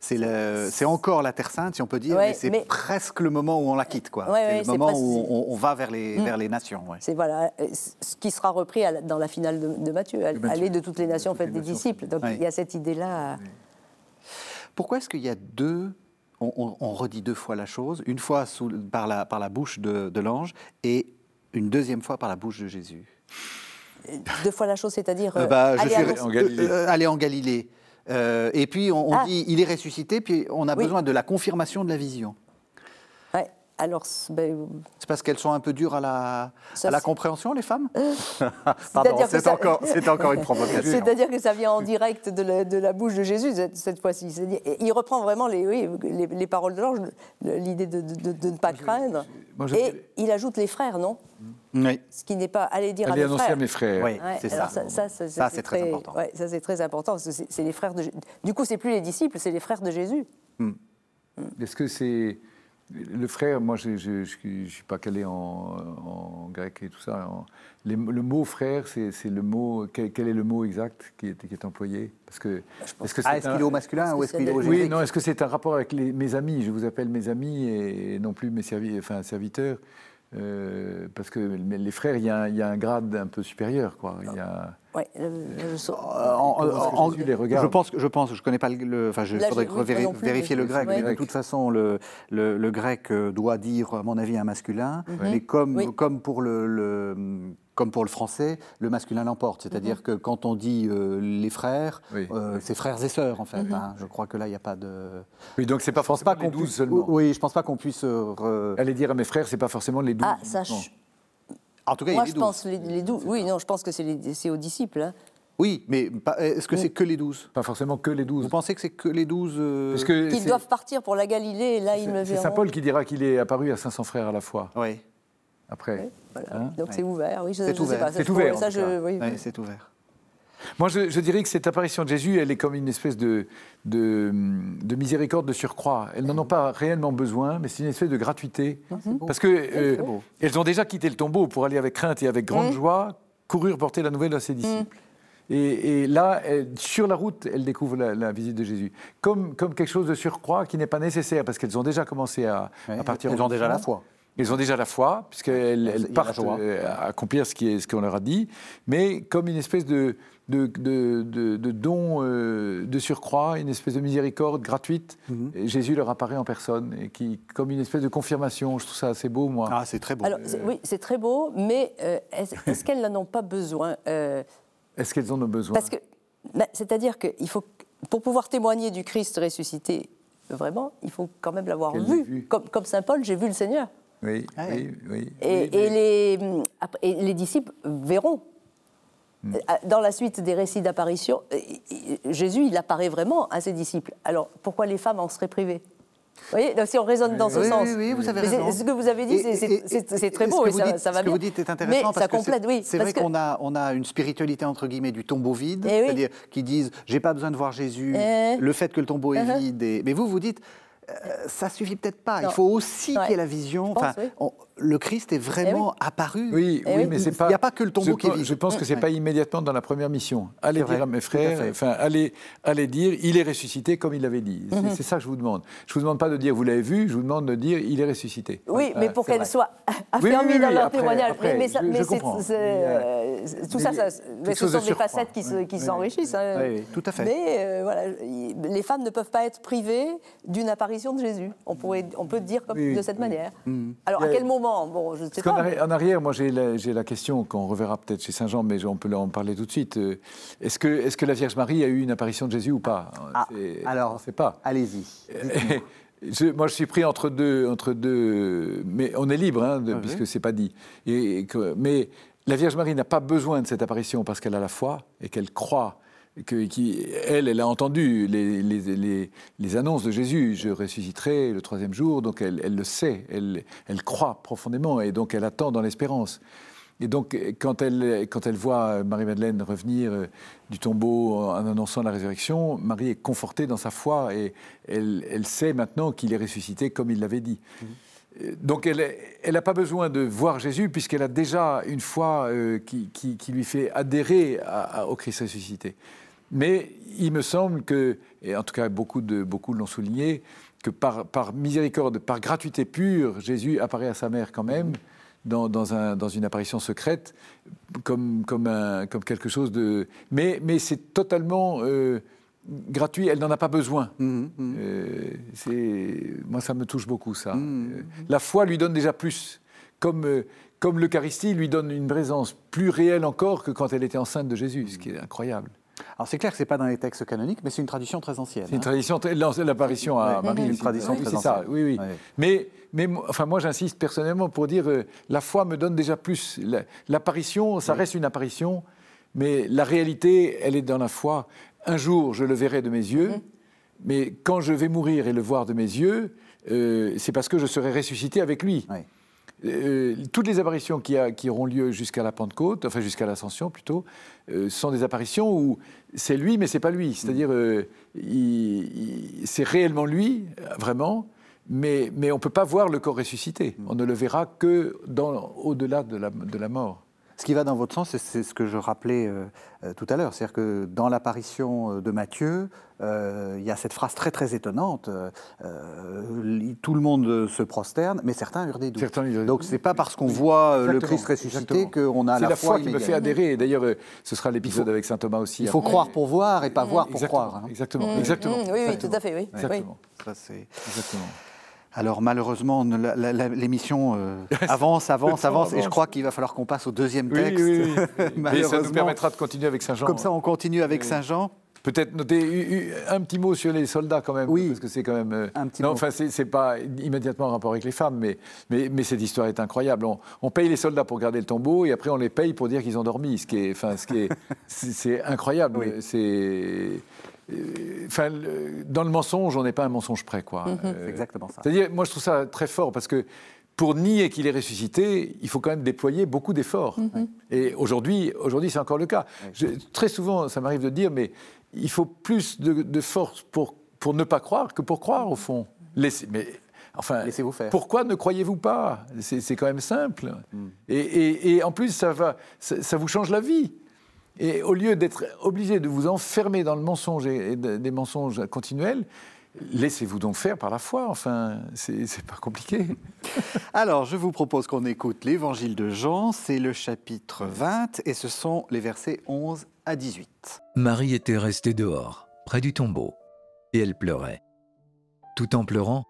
c'est encore la Terre Sainte, si on peut dire, mais c'est presque le moment où on la quitte. quoi. c'est le moment où on, va vers les, mmh. vers les nations. C'est voilà, ce qui sera repris dans la finale de, Matthieu, aller de toutes les nations, faites des disciples. Donc il y a cette idée-là. Pourquoi est-ce qu'il y a deux on, redit deux fois la chose, une fois par, la, par la bouche de, l'ange et une deuxième fois par la bouche de Jésus? Deux fois la chose, c'est-à-dire euh, bah, aller, en Galilée. Euh, aller en Galilée. Euh, et puis on, ah. dit il est ressuscité, puis on a besoin de la confirmation de la vision. Alors, ben, c'est parce qu'elles sont un peu dures à la, à la compréhension, les femmes? Euh, Pardon, c'est encore, encore, une provocation. C'est-à-dire que ça vient en direct de la, de la bouche de Jésus cette, fois-ci. Il reprend vraiment les, oui, les, paroles de l'ange, l'idée de, de, ne pas craindre. Et il ajoute les frères, non? Oui. Ce qui n'est pas aller dire à, mes frères. à mes frères. Oui, c'est ça. Ça, ça c'est très, important. Ouais, ça, c'est très important. C'est les frères de. Du coup, c'est plus les disciples, c'est les frères de Jésus. Hmm. Est-ce que c'est le frère, moi je ne suis pas calé en, grec et tout ça. le mot frère, c'est le mot. Quel, est le mot exact qui est, qui est employé? Parce que, est-ce que ah, est qu'il est au masculin ou est-ce qu'il est au Oui, non, est-ce que c'est un rapport avec mes amis? Je vous appelle mes amis et, non plus mes enfin, serviteurs. Euh, parce que les frères, il y, a, un grade un peu supérieur, quoi. Il y a... Oui, je, je, pense, je pense, je connais pas le, enfin, je faudrait vérifier le grec. Mais de toute façon, le, le, grec euh, doit dire, à mon avis, un masculin. Mais comme, comme pour le comme pour le français, le masculin l'emporte. C'est-à-dire mhm. que quand on dit les frères, c'est frères et sœurs, en fait. Mhm. Hein. Je crois que là, il n'y a pas de... Oui, donc c'est pas forcément pas les douze seulement. Oui, je pense pas qu'on puisse... Aller dire à mes frères, c'est pas forcément les douze. Ah, ça... En tout cas, Moi, il y a je pense les, les douze. Oui, non, je pense que c'est aux disciples. Hein. Oui, mais est-ce que c'est que les douze? Pas forcément que les douze. Vous pensez que c'est que les douze euh... Qu'ils doivent partir pour la Galilée, et là ils le verront. C'est Saint Paul qui dira qu'il est apparu à 500 frères à la fois. Oui. Après. Hein Donc c'est ouvert, oui. C'est ouvert. C'est ouvert. Ça, je... oui, c'est ouvert. Moi, je, dirais que cette apparition de Jésus, elle est comme une espèce de, de, miséricorde de surcroît. Elles n'en ont pas réellement besoin, mais c'est une espèce de gratuité. Parce que euh, elles ont déjà quitté le tombeau pour aller avec crainte et avec grande joie courir porter la nouvelle à ses disciples. Et, là, sur la route, elles découvrent la, visite de Jésus. Comme, comme quelque chose de surcroît qui n'est pas nécessaire, parce qu'elles ont déjà commencé à, à partir. Elles ont déjà la foi. Ils ont déjà la foi, puisqu'elles elles partent euh, à accomplir ce qu'on ce qu'on leur a dit, mais comme une espèce de, de, de, de, don euh, de surcroît, une espèce de miséricorde gratuite. Mhm. Jésus leur apparaît en personne, et qui, comme une espèce de confirmation. Je trouve ça assez beau, moi. Ah, c'est très beau. Alors, oui, c'est très beau, mais euh, est-ce qu'elles n'en ont pas besoin Est-ce qu'elles en ont besoin? Parce que, bah, c'est-à-dire que il faut, pour pouvoir témoigner du Christ ressuscité, vraiment, il faut quand même l'avoir vu. Comme, comme Saint Paul, j'ai vu le Seigneur. Oui, ah oui, oui, et, les, et, les, disciples verront. Hmm. Euh, dans la suite des récits d'apparition, euh, Jésus, il apparaît vraiment à ses disciples. Alors, pourquoi les femmes en seraient privées? Vous voyez, donc, si on raisonne dans ce sens. Oui, oui, vous avez raison. Ce que vous avez dit, c'est très beau, et ça, ça, va Ce que vous dites est intéressant parce complète, que c'est vrai qu'on a, on a une spiritualité entre guillemets du tombeau vide, eh c'est-à-dire qui disent j'ai pas besoin de voir Jésus, eh. le fait que le tombeau est uh-huh. vide. Mais vous, vous dites euh, ça suffit peut-être pas. Il faut aussi qu'il y ait la vision. Enfin, le Christ est vraiment eh apparu. Oui, oui, mais c'est pas. Il n'y a pas que le tombeau qui est vide. Je pense que c'est pas immédiatement dans la première mission. Allez dire à mes frères, enfin, allez, allez dire, il est ressuscité comme il l'avait dit. C'est ça que je vous demande. Je vous demande pas de dire vous l'avez vu. Je vous demande de dire il est ressuscité. Oui, mais pour qu'elle soit affermie dans leur témoignage. mais, je, tout ça, ce sont des facettes qui s'enrichissent. Hein. Oui, tout à fait. Mais euh, voilà, les femmes ne peuvent pas être privées d'une apparition de Jésus. On pourrait, on peut dire de cette manière. Mhm. Alors à quel moment Bon, je sais pas. En, arrière, moi, j'ai la, question qu'on reverra peut-être chez Saint Jean, mais on peut en parler tout de suite. Euh, est-ce que, est que la Vierge Marie a eu une apparition de Jésus ou pas? Ah, Alors, on sait pas. Allez-y. moi, je suis pris entre deux, entre deux, mais on est libre, hein, de, puisque c'est pas dit. Et, mais la Vierge Marie n'a pas besoin de cette apparition parce qu'elle a la foi et qu'elle croit qui, elle, elle a entendu les, les, les, annonces de Jésus, je ressusciterai le troisième jour, donc elle, elle le sait, elle, elle, croit profondément, et donc elle attend dans l'espérance. Et donc, quand elle, quand elle voit Marie-Madeleine revenir euh, du tombeau en annonçant la résurrection, Marie est confortée dans sa foi et elle, elle sait maintenant qu'il est ressuscité comme il l'avait dit. Mmh. Euh, donc elle n'a pas besoin de voir Jésus puisqu'elle a déjà une foi euh, qui, qui, qui, lui fait adhérer au Christ ressuscité. Mais il me semble que, et en tout cas beaucoup, de, beaucoup l'ont souligné, que par, par, miséricorde, par gratuité pure, Jésus apparaît à sa mère quand même dans, dans, un, dans une apparition secrète, comme, comme, un, comme, quelque chose de... Mais, mais c'est totalement euh, gratuit, elle n'en a pas besoin. Mmh, mmh. Euh, moi, ça me touche beaucoup, ça. Mmh, euh, la foi lui donne déjà plus. Comme, comme l'Eucharistie lui donne une présence plus réelle encore que quand elle était enceinte de Jésus, ce qui est incroyable. Alors c'est clair que ce n'est pas dans les textes canoniques, mais c'est une tradition très ancienne. C'est une hein. tradition, l'apparition à Marie. une tradition très ancienne. Ça, oui, oui. Mais, mais enfin, moi j'insiste personnellement pour dire, euh, la foi me donne déjà plus. L'apparition, ça reste une apparition, mais la réalité, elle est dans la foi. Un jour, je le verrai de mes yeux, mm-hmm. mais quand je vais mourir et le voir de mes yeux, euh, c'est parce que je serai ressuscité avec lui. Euh, toutes les apparitions qui, auront lieu jusqu'à la Pentecôte, enfin jusqu'à l'Ascension plutôt, euh, sont des apparitions où c'est lui, mais c'est pas lui. C'est-à-dire, euh, c'est réellement lui, vraiment, mais, on ne peut pas voir le corps ressuscité. On ne le verra que au-delà de la mort. Ce qui va dans votre sens, c'est ce que je rappelais euh, euh, tout à l'heure, c'est-à-dire que dans l'apparition euh, de Matthieu, il y a cette phrase très très étonnante tout le monde se prosterne, mais certains eurent des doutes. Certains Donc c'est pas parce qu'on voit le Christ ressuscité qu'on a la, la foi qui me fait adhérer. D'ailleurs, ce sera l'épisode avec saint Thomas aussi. Il faut croire pour voir et pas voir pour croire. Hein. Exactement. Exactement. oui, oui, tout à fait. Oui. Exactement. Ça, Exactement. Alors malheureusement, l'émission euh, avance, avance, avance, et je crois qu'il va falloir qu'on passe au deuxième texte. Oui, oui, ça nous permettra de continuer avec Saint Jean. Comme ça, on continue avec Saint Jean. Peut-être noter un petit mot sur les soldats quand même, oui, parce que c'est quand même. Euh, un petit non, enfin, c'est pas immédiatement en rapport avec les femmes, mais, mais, mais cette histoire est incroyable. On, paye les soldats pour garder le tombeau et après on les paye pour dire qu'ils ont dormi, ce qui est, enfin, ce qui est, c'est incroyable. C'est euh, Enfin, dans le mensonge, on n'est pas un mensonge près, quoi. Mhm. Euh, c'est exactement ça. C'est-à-dire, moi, je trouve ça très fort parce que pour nier qu'il est ressuscité, il faut quand même déployer beaucoup d'efforts. Mhm. Et aujourd'hui, aujourd'hui, c'est encore le cas. très souvent, ça m'arrive de dire, mais il faut plus de, force pour, pour ne pas croire que pour croire, au fond. Laissez, mais Enfin, Laissez-vous faire. Pourquoi ne croyez-vous pas? C'est, quand même simple. Et, et, en plus, ça, va, ça, vous change la vie. Et au lieu d'être obligé de vous enfermer dans le mensonge et, des mensonges continuels, laissez-vous donc faire par la foi. Enfin, c'est, pas compliqué. Alors, je vous propose qu'on écoute l'évangile de Jean. C'est le chapitre 20 et ce sont les versets 11 à 18. Marie était restée dehors, près du tombeau, et elle pleurait. Tout en pleurant,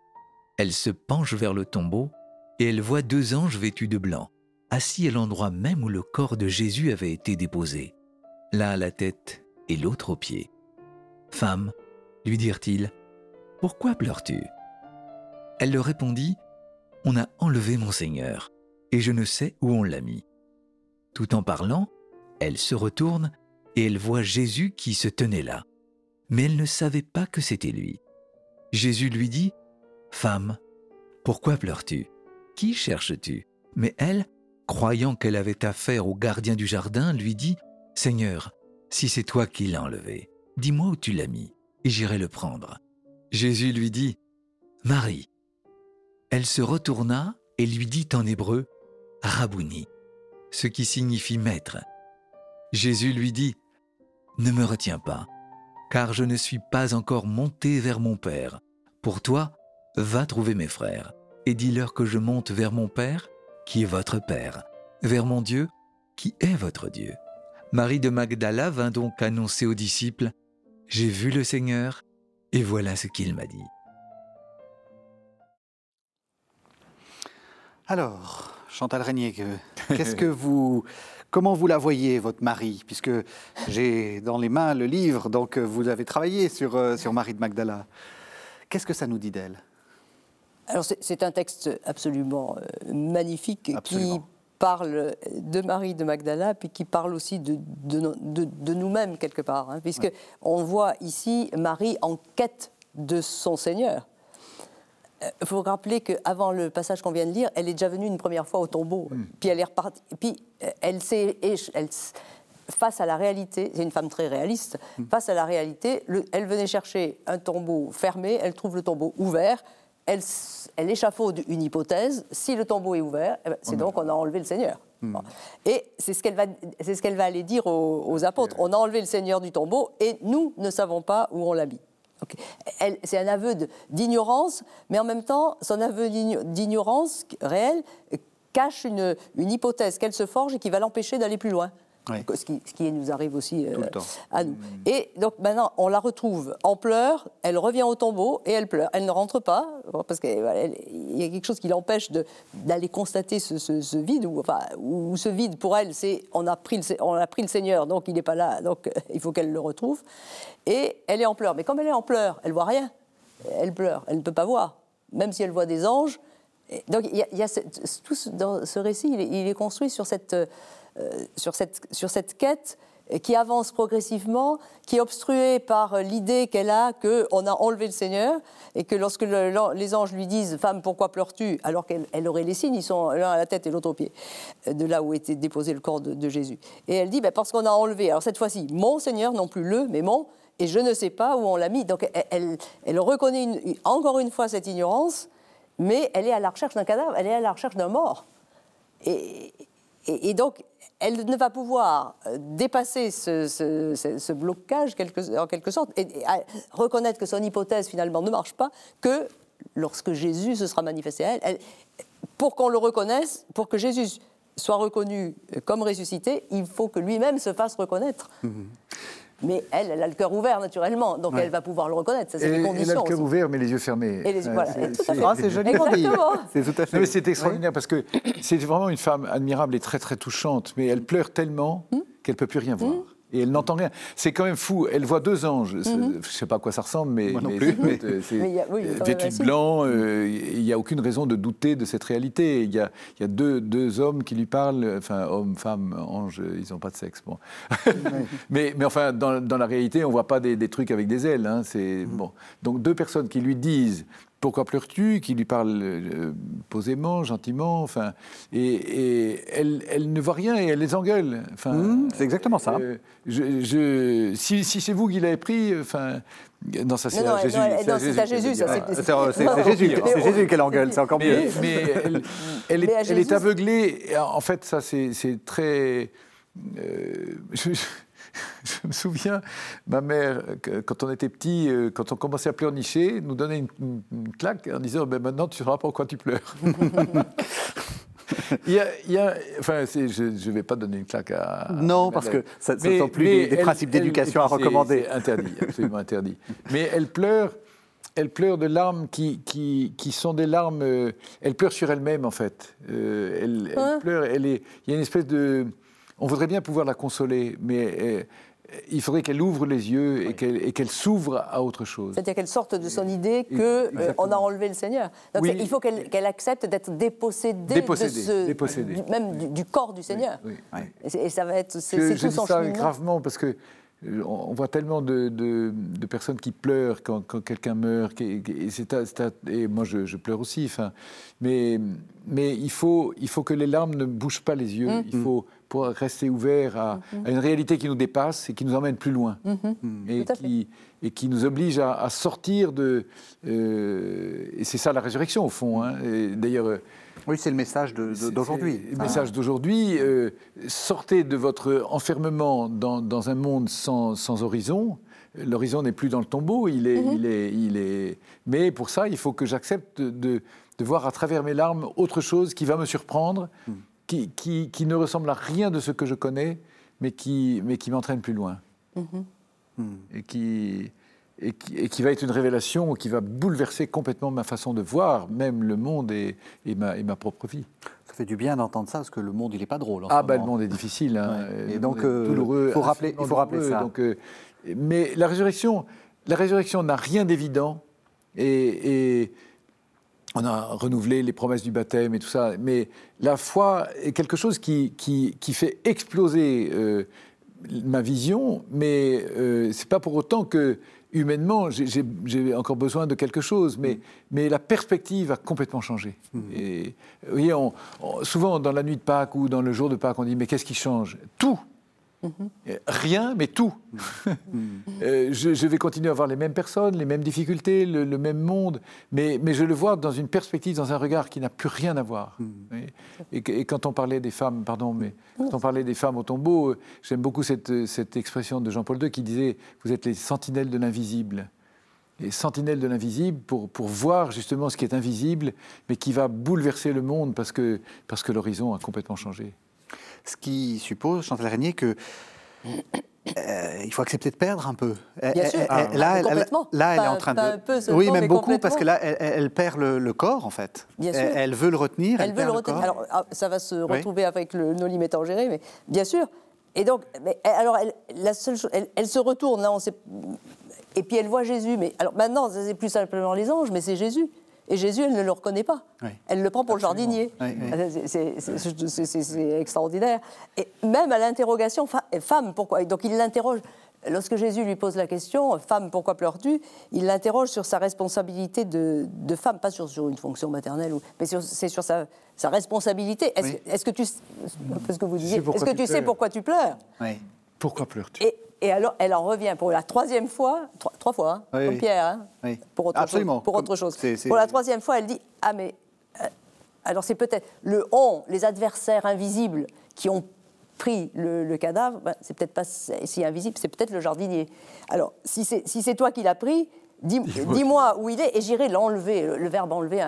elle se penche vers le tombeau et elle voit deux anges vêtus de blanc, assis à l'endroit même où le corps de Jésus avait été déposé, l'un à la tête et l'autre aux pieds. Femme, lui dirent-ils, pourquoi pleures-tu? Elle leur répondit, On a enlevé mon Seigneur, et je ne sais où on l'a mis. Tout en parlant, elle se retourne et elle voit Jésus qui se tenait là. Mais elle ne savait pas que c'était lui. Jésus lui dit, Femme, pourquoi pleures-tu? Qui cherches-tu? Mais elle, croyant qu'elle avait affaire au gardien du jardin, lui dit, Seigneur, si c'est toi qui l'as enlevé, dis-moi où tu l'as mis, et j'irai le prendre. Jésus lui dit, Marie. Elle se retourna et lui dit en hébreu, Rabouni, ce qui signifie maître. Jésus lui dit, Ne me retiens pas, car je ne suis pas encore monté vers mon Père. Pour toi, va trouver mes frères, et dis-leur que je monte vers mon Père, qui est votre Père, vers mon Dieu, qui est votre Dieu. Marie de Magdala vint donc annoncer aux disciples, J'ai vu le Seigneur, et voilà ce qu'il m'a dit. Alors, Chantal Régnier, qu'est-ce que vous Comment vous la voyez, votre mari Puisque j'ai dans les mains le livre, donc euh, vous avez travaillé sur, euh, sur Marie de Magdala. Qu'est-ce que ça nous dit d'elle? Alors, c'est un texte absolument euh, magnifique qui parle de Marie de Magdala, puis qui parle aussi de, de, nous-mêmes quelque part, hein, puisque on voit ici Marie en quête de son Seigneur. Il euh, faut rappeler qu'avant le passage qu'on vient de lire, elle est déjà venue une première fois au tombeau. Hmm. Puis elle est repartie. Puis euh, elle s'est. Elle, face à la réalité, c'est une femme très réaliste, hmm. face à la réalité, elle venait chercher un tombeau fermé, elle trouve le tombeau ouvert, elle, elle échafaude une hypothèse, si le tombeau est ouvert, eh ben, c'est donc qu'on a enlevé le Seigneur. Hmm. Et c'est ce qu'elle va, ce qu'elle va aller dire aux, aux apôtres, on a enlevé le Seigneur du tombeau et nous ne savons pas où on l'a mis. C'est un aveu d'ignorance, mais en même temps, son aveu d'ignorance réel cache une, une hypothèse qu'elle se forge et qui va l'empêcher d'aller plus loin. Ce, qui, nous arrive aussi euh, à nous. Mm. Et donc maintenant, on la retrouve en pleurs, elle revient au tombeau et elle pleure. Elle ne rentre pas, parce qu'il y a quelque chose qui l'empêche d'aller constater ce, vide, ou, enfin, ou ce vide pour elle, c'est on, a pris le, on a pris le Seigneur, donc il n'est pas là, donc euh, il faut qu'elle le retrouve. Et elle est en pleurs. Mais comme elle est en pleurs, elle voit rien. Elle pleure, elle ne peut pas voir. Même si elle voit des anges, donc il y a, tout dans ce récit, il est construit sur cette, euh, sur, cette, sur cette quête qui avance progressivement, qui est obstruée par l'idée qu'elle a qu'on a enlevé le Seigneur et que lorsque les anges lui disent Femme, pourquoi pleures-tu? alors qu'elle aurait les signes, ils sont l'un à la tête et l'autre au pied, de là où était déposé le corps de, Jésus. Et elle dit ben, Parce qu'on a enlevé, alors cette fois-ci, mon Seigneur, non plus le, mais mon, et je ne sais pas où on l'a mis. Donc elle, elle, reconnaît encore une fois cette ignorance, mais elle est à la recherche d'un cadavre, elle est à la recherche d'un mort. Et, et, donc, elle ne va pouvoir euh, dépasser ce, blocage en quelque sorte et, reconnaître que son hypothèse finalement ne marche pas que lorsque Jésus se sera manifesté à elle. pour qu'on le reconnaisse, pour que Jésus soit reconnu comme ressuscité, il faut que lui-même se fasse reconnaître. Mhm. Mais elle, elle a le cœur ouvert naturellement, donc elle va pouvoir le reconnaître. Ça, c'est les conditions. Elle a le cœur ouvert, mais les yeux fermés. Et les yeux, voilà. C'est joli. Exactement. C'est tout à fait. C'est extraordinaire parce que c'est vraiment une femme admirable et très très touchante, mais elle pleure tellement hmm qu'elle peut plus rien voir. Et elle n'entend rien. C'est quand même fou. Elle voit deux anges. Mhm. Je ne sais pas à quoi ça ressemble, mais, Moi non plus. c'est vêtu de blanc. Euh, il n'y a aucune raison de douter de cette réalité. Il y a, il y a deux, deux, hommes qui lui parlent. Enfin, hommes, femmes, anges, ils n'ont pas de sexe. Bon. mais, mais enfin, dans, dans, la réalité, on ne voit pas des, des, trucs avec des ailes. Hein. C'est mhm. bon. Donc deux personnes qui lui disent pourquoi pleures-tu Qui lui parle euh, posément, gentiment, enfin, et, elle, elle, ne voit rien et elle les engueule. Enfin, mmh, c'est exactement ça. Euh, je, si, si c'est vous qui l'avez pris, enfin, non, ça c'est à Jésus. Non, c'est à Jésus. C'est Jésus, Jésus qu'elle engueule, c'est encore mieux. Mais, elle, elle, est, elle, est, aveuglée. En fait, ça c'est très. Euh, je me souviens, ma mère, quand on était petit, euh, quand on commençait à pleurnicher, nous donnait une, claque en disant ben Maintenant, tu sauras pourquoi tu pleures. il, y a, enfin, je ne vais pas donner une claque à. Non, parce que ça ne sont plus des, principes d'éducation à recommander. C'est interdit, absolument interdit. Mais elle pleure. Elle pleure de larmes qui, qui, qui sont des larmes. Euh, elle pleure sur elle-même, en fait. Euh, elle, elle pleure. Elle est, il y a une espèce de on voudrait bien pouvoir la consoler, mais euh, il faudrait qu'elle ouvre les yeux et qu'elle s'ouvre à autre chose. C'est-à-dire qu'elle sorte de son idée qu'on euh, a enlevé le Seigneur. Donc il faut qu'elle accepte d'être dépossédée, de même du, corps du Seigneur. Et, ça va être, c'est tout son ça gravement parce que euh, on voit tellement de, personnes qui pleurent quand, quelqu'un meurt, et, et, moi je, pleure aussi. mais, mais il, faut, il faut que les larmes ne bougent pas les yeux. Il faut pour rester ouvert mm-hmm. à, une réalité qui nous dépasse et qui nous emmène plus loin. Mm-hmm. Mm. Et, qui, et, qui, nous oblige à, sortir de... Euh, et c'est ça la résurrection au fond. Hein. D'ailleurs... Oui, c'est le message d'aujourd'hui. Le message d'aujourd'hui, euh, sortez de votre enfermement dans, un monde sans, horizon. L'horizon n'est plus dans le tombeau, il est, mm-hmm. il, est, il est... Mais pour ça, il faut que j'accepte de, de, voir à travers mes larmes autre chose qui va me surprendre, mm qui, qui, ne ressemble à rien de ce que je connais, mais qui, mais qui m'entraîne plus loin. Mm-hmm. Et, qui, et, qui, qui, va être une révélation qui va bouleverser complètement ma façon de voir, même le monde et, et, ma, et ma, propre vie. Ça fait du bien d'entendre ça, parce que le monde, il n'est pas drôle. ah, bah, le monde est difficile. Hein. Et donc, euh, faut rappeler, il faut rappeler ça. Donc, euh, mais la résurrection, la résurrection n'a rien d'évident. Et, et, on a renouvelé les promesses du baptême et tout ça, mais la foi est quelque chose qui, qui, fait exploser euh, ma vision, mais euh, c'est pas pour autant que humainement j'ai encore besoin de quelque chose, mais, mais la perspective a complètement changé. Mmh. Et, vous voyez, souvent dans la nuit de Pâques ou dans le jour de Pâques, on dit mais qu'est-ce qui change? Tout euh, rien, mais tout. Euh, je, vais continuer à avoir les mêmes personnes, les mêmes difficultés, le, même monde, mais, mais, je le vois dans une perspective, dans un regard qui n'a plus rien à voir. Et, quand on parlait des femmes, pardon, mais quand on parlait des femmes au tombeau, euh, j'aime beaucoup cette, cette expression de Jean-Paul II qui disait Vous êtes les sentinelles de l'invisible les sentinelles de l'invisible pour, pour, voir justement ce qui est invisible, mais qui va bouleverser le monde parce que, parce que l'horizon a complètement changé. Ce qui suppose, Chantal Régnier, que euh, il faut accepter de perdre un peu. Bien sûr. là, là, elle est en train de. oui, même beaucoup, parce que là, elle, perd le, corps, en fait. Bien sûr. Elle, veut le retenir. Elle, veut le retenir. alors, ah, ça va se retrouver avec le Noli géré, mais bien sûr. Et donc, mais, alors, la seule chose, elle, se retourne, là, on sait. Et puis elle voit Jésus. Mais alors maintenant, c'est plus simplement les anges, mais c'est Jésus. Et Jésus, elle ne le reconnaît pas. Elle le prend pour le jardinier. C'est extraordinaire. Et même à l'interrogation, femme, pourquoi Donc il l'interroge. Lorsque Jésus lui pose la question, femme, pourquoi pleures-tu? Il l'interroge sur sa responsabilité de, femme, pas sur, sur, une fonction maternelle, mais c'est sur sa, responsabilité. Est-ce que tu, parce que vous disiez, est-ce que tu, sais pourquoi tu pleures? Pourquoi pleures-tu? Et alors, elle en revient pour la troisième fois, trois, fois, hein, comme Pierre, hein, pour autre Absolument. chose. Pour, autre chose. pour la troisième fois, elle dit Ah, mais. Euh, alors, c'est peut-être le on, les adversaires invisibles qui ont pris le, cadavre, ben, c'est peut-être pas si invisible, c'est peut-être le jardinier. Alors, si c'est si toi qui l'as pris, dis-moi où il est et j'irai l'enlever. Le, verbe enlever,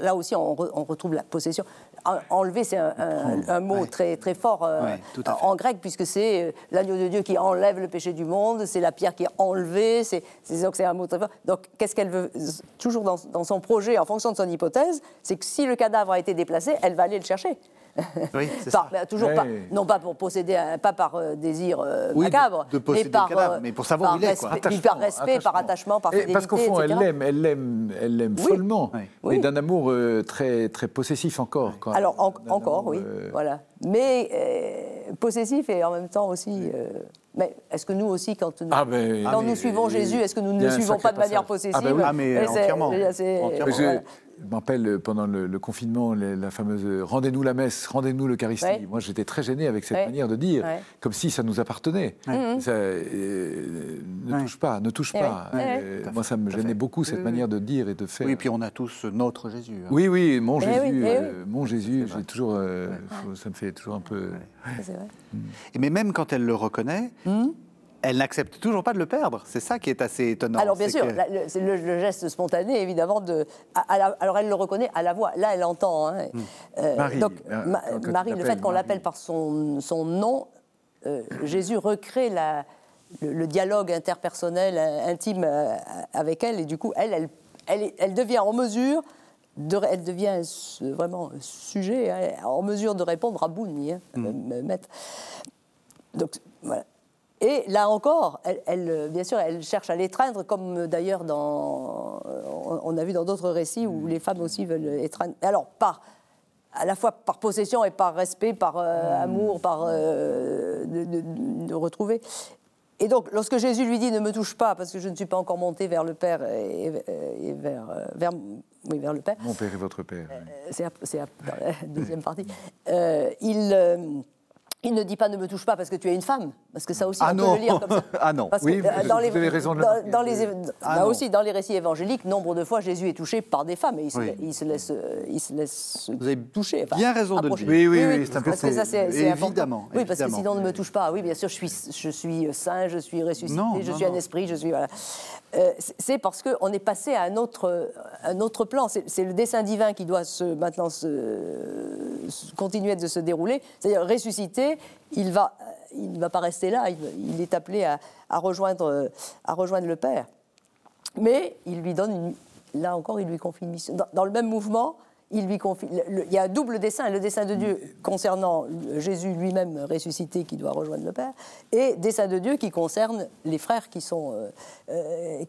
là aussi on, retrouve la possession. Enlever, c'est un, mot très, très fort euh, en grec, puisque c'est euh, l'agneau de Dieu qui enlève le péché du monde, c'est la pierre qui est enlevée, c'est un mot très fort. Donc, qu'est-ce qu'elle veut Toujours dans, dans, son projet, en fonction de son hypothèse, c'est que si le cadavre a été déplacé, elle va aller le chercher. Oui, c'est ça. toujours pas, non pas pour posséder, pas par euh, désir euh, macabre, mais par, euh, mais pour savoir où il est, quoi. par respect, par attachement, par fidélité, Parce qu'au fond, elle l'aime, elle l'aime, elle l'aime follement, mais d'un amour très très possessif encore. Alors encore, oui, voilà. Mais possessif et en même temps aussi. Mais est-ce que nous aussi, quand nous, ah ben, quand nous suivons Jésus, est-ce que nous ne le suivons pas de manière possessive Ah, ben oui. ah mais entièrement. entièrement. Je me rappelle euh, pendant le, confinement la fameuse euh, rendez-nous la messe, rendez-nous l'Eucharistie. Moi, j'étais très gêné avec cette manière de dire, comme si ça nous appartenait. Ça, euh, ne touche pas, ne touche pas. moi, ça me gênait beaucoup cette manière de dire et de faire. Oui, puis on a tous notre Jésus. Hein. Oui, oui, mon Jésus, mon Jésus. J'ai toujours, ça me fait toujours un peu. Vrai. Mais même quand elle le reconnaît. Hum elle n'accepte toujours pas de le perdre. C'est ça qui est assez étonnant. Alors bien sûr, c'est le, geste spontané, évidemment. De, alors elle le reconnaît à la voix. Là, elle entend. Hein. Hmm. Euh, Marie, donc, Marie, le fait qu'on l'appelle par son, son nom, euh, Jésus recrée la, le, dialogue interpersonnel, intime euh, avec elle, et du coup, elle, elle, elle, devient en mesure de, elle devient vraiment sujet, hein, en mesure de répondre à Bouni, hein, hmm. maître. Donc, voilà. Et là encore, elle, bien sûr, elle cherche à l'étreindre, comme d'ailleurs dans, on a vu dans d'autres récits où les femmes aussi veulent étreindre. Alors, par, à la fois par possession et par respect, par euh, hmm. amour, par euh, de, retrouver. Et donc, lorsque Jésus lui dit ne me touche pas parce que je ne suis pas encore monté vers le Père et, vers, euh, vers, oui, vers le Père. Mon Père et votre Père. C'est dans la deuxième partie. il il ne dit pas ne me touche pas parce que tu es une femme, parce que ça aussi ah on peut le lire comme ça. ah non, oui, euh, dans les, vous avez raison. Dans, les, ah là aussi, dans les récits évangéliques, nombre de fois Jésus est touché par des femmes et il, se, il se, laisse, euh, il se laisse vous avez toucher. bien raison de le dire. Oui, oui, oui, c'est important. Parce que ça, c'est évidemment. Oui, parce que sinon, ne me touche pas. Oui, bien sûr, je suis, je suis saint, je suis ressuscité, je suis un esprit, je suis voilà. Euh, c'est parce qu'on est passé à un autre, un autre plan. C'est le dessin divin qui doit se, maintenant se, continuer de se dérouler. C'est-à-dire ressusciter, il va, il ne va pas rester là, il, est appelé à, rejoindre, à rejoindre le Père. Mais il lui donne, là encore, il lui confie une mission. dans le même mouvement, il lui confie. il y a un double dessin, le dessin de Dieu concernant Jésus lui-même ressuscité qui doit rejoindre le Père, et dessin de Dieu qui concerne les frères qui sont, euh, euh,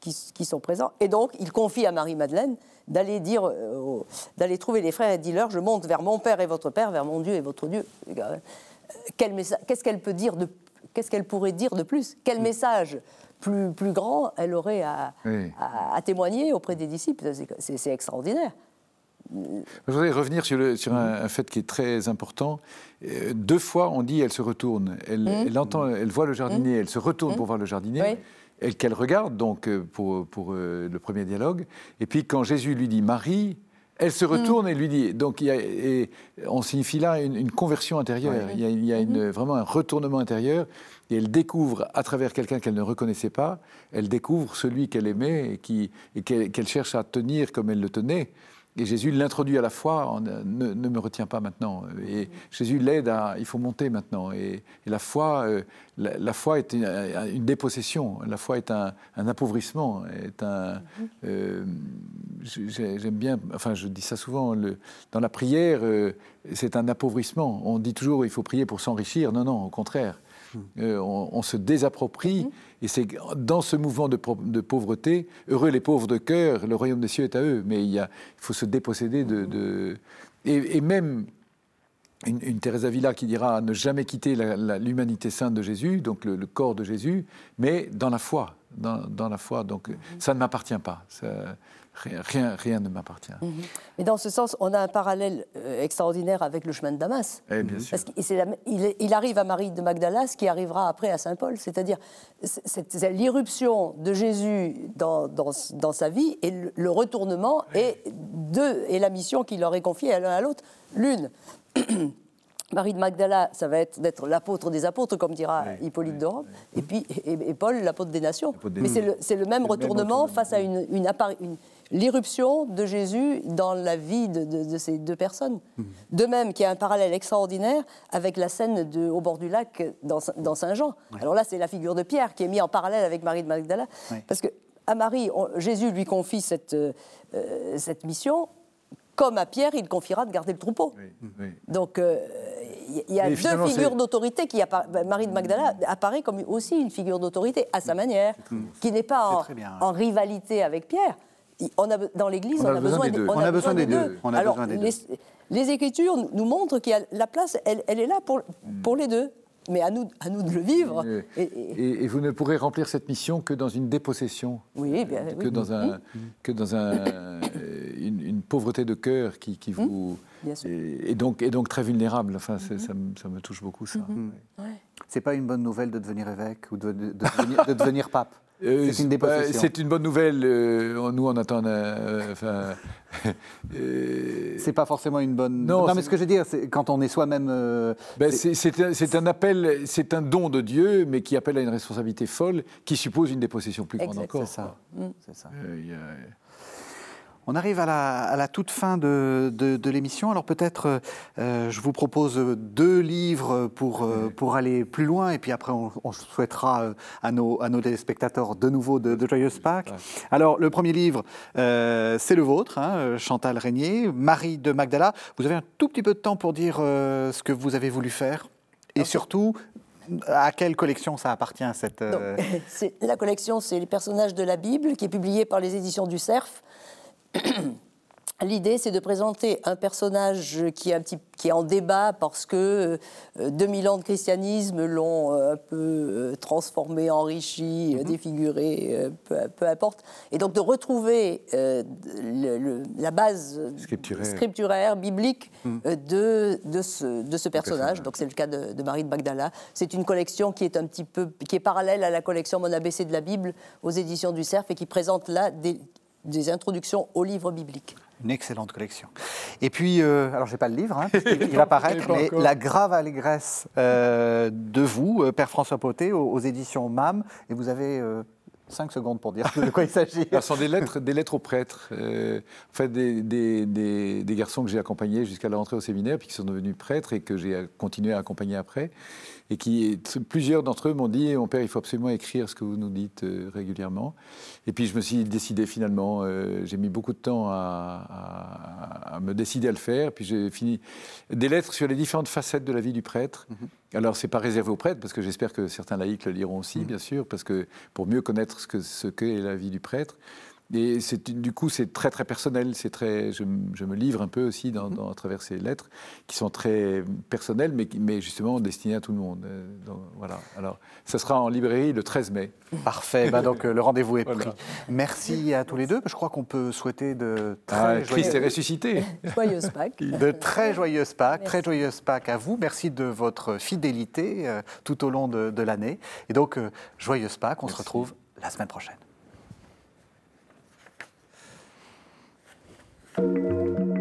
qui, sont présents. Et donc, il confie à Marie-Madeleine d'aller dire, euh, d'aller trouver les frères et dire-leur Je monte vers mon Père et votre Père, vers mon Dieu et votre Dieu. Qu'est-ce qu'elle peut dire de Qu'est-ce qu'elle pourrait dire de plus? Quel message plus, plus grand elle aurait à, à témoigner auprès des disciples? C'est extraordinaire. Je voudrais revenir sur, le, sur un, fait qui est très important. Euh, deux fois, on dit elle se retourne. Elle, mmh. elle entend, elle voit le jardinier, mmh. elle se retourne mmh. pour voir le jardinier. Elle qu'elle regarde donc euh, pour, pour euh, le premier dialogue. Et puis quand Jésus lui dit Marie, elle se retourne et lui dit. Donc il y a, et on signifie là une, conversion intérieure. Il y a, il y a une, vraiment un retournement intérieur. Et elle découvre, à travers quelqu'un qu'elle ne reconnaissait pas, elle découvre celui qu'elle aimait et qu'elle, cherche à tenir comme elle le tenait. Et Jésus l'introduit à la foi, ne, ne, me retiens pas maintenant. Et Jésus l'aide à, il faut monter maintenant. Et, la foi, euh, la, foi est une, dépossession. La foi est un, appauvrissement. Est un, euh, j'aime bien, enfin je dis ça souvent, le, dans la prière, euh, c'est un appauvrissement. On dit toujours il faut prier pour s'enrichir. Non, non, au contraire. Euh, on, se désapproprie, mhm. et c'est dans ce mouvement de, pauvreté, heureux les pauvres de cœur, le royaume des cieux est à eux, mais il, y a, il faut se déposséder de... Et, même une, une Teresa Villa qui dira ne jamais quitter l'humanité sainte de Jésus, donc le, corps de Jésus, mais dans la foi, dans, la foi. Donc mhm. ça ne m'appartient pas. Rien, rien, ne m'appartient. Mais mhm. dans ce sens, on a un parallèle euh, extraordinaire avec le chemin de Damas. Eh, bien sûr. Parce qu'il il, arrive à Marie de Magdala, ce qui arrivera après à Saint Paul. C'est-à-dire, c'est l'irruption de Jésus dans, dans, sa vie et le, retournement et, deux, et la mission qu'il leur est confiée à l'un à l'autre. L'une, Marie de Magdala, ça va être d'être l'apôtre des apôtres, comme dira Hippolyte de Rome, et puis et, Paul, l'apôtre des nations. Mais c'est le, même retournement face à une, une, l'irruption de Jésus dans la vie de, ces deux personnes. Mhm. De même qu'il y a un parallèle extraordinaire avec la scène de, au bord du lac dans, Saint-Jean. Alors là, c'est la figure de Pierre qui est mise en parallèle avec Marie de Magdala. Parce que à Marie, Jésus lui confie cette, euh, cette mission comme à Pierre, il confiera de garder le troupeau. Donc, euh, il y a deux figures d'autorité qui ben, Marie de Magdala apparaît comme aussi une figure d'autorité à sa manière, qui n'est pas en, rivalité avec Pierre. On a, dans l'Église, on, a besoin, des deux. On, a besoin des deux. Alors, les, Écritures nous montrent que la place, elle, elle, est là pour, pour les deux mais à nous, à nous de le vivre. Et, vous ne pourrez remplir cette mission que dans une dépossession. Oui, bien, que, Dans un, que dans un, une, pauvreté de cœur qui, qui vous. Et, donc, et donc très vulnérable. Enfin, ça, ça, me touche beaucoup, ça. C'est pas une bonne nouvelle de devenir évêque ou de, de, devenir, de devenir pape euh, c'est une bah, C'est une bonne nouvelle. Euh, nous, on attend. Euh, enfin, c'est pas forcément une bonne. Non, mais ce que je veux dire, c'est quand on est soi-même. Ben, c'est un, appel, c'est un don de Dieu, mais qui appelle à une responsabilité folle, qui suppose une dépossession plus grande encore. C'est ça. C'est ça. On arrive à la, toute fin de, l'émission. Alors peut-être, euh, je vous propose deux livres pour, euh, pour aller plus loin, et puis après, on, souhaitera euh, à nos, à nos téléspectateurs de nouveau de, de Joyeuse Pâques. Alors le premier livre, c'est le vôtre, hein, Chantal Régnier, Marie de Magdala. Vous avez un tout petit peu de temps pour dire ce que vous avez voulu faire, et surtout à quelle collection ça appartient cette La collection, c'est les personnages de la Bible, qui est publiée par les éditions du Cerf. L'idée, c'est de présenter un personnage qui est, un petit, qui est en débat parce que 2000 euh, ans de christianisme l'ont euh, un peu euh, transformé, enrichi, mhm. défiguré, peu, importe. Et donc de retrouver la base scripturaire, biblique mhm. de, de, ce, de ce personnage. Donc c'est le cas de, Marie de Magdala. C'est une collection qui est un petit peu, qui est parallèle à la collection Mon ABC de la Bible aux éditions du Cerf et qui présente là des des introductions aux livres bibliques. Une excellente collection. Et puis, euh, alors je n'ai pas le livre, hein, il va paraître, mais La grave allégresse euh, de vous, euh, Père François Poté, aux, éditions MAM, et vous avez cinq secondes pour dire de quoi il s'agit. Ce sont des lettres, des lettres aux prêtres, en fait des, des, des garçons que j'ai accompagnés jusqu'à la rentrée au séminaire, puis qui sont devenus prêtres et que j'ai continué à accompagner après et qui plusieurs d'entre eux m'ont dit mon père il faut absolument écrire ce que vous nous dites euh, régulièrement et puis je me suis décidé finalement euh, j'ai mis beaucoup de temps à, me décider à le faire puis j'ai fini des lettres sur les différentes facettes de la vie du prêtre Alors, mhm. alors c'est pas réservé aux prêtres parce que j'espère que certains laïcs le liront aussi mhm. bien sûr parce que pour mieux connaître ce que ce qu'est la vie du prêtre et du coup, c'est très très personnel. C'est très, je, me livre un peu aussi dans, à travers ces lettres qui sont très personnelles, mais, mais justement destinées à tout le monde. Euh, voilà. Alors, ça sera en librairie le 13 mai. Parfait. bah donc le rendez-vous est pris. Merci à tous les deux. Je crois qu'on peut souhaiter de très ah, Christ est ressuscité. Joyeuse Pâques. De très joyeuses Pâques. Très joyeuses Pâques à vous. Merci de votre fidélité euh, tout au long de, l'année. Et donc, euh, joyeuse Pâques. On se retrouve la semaine prochaine. Música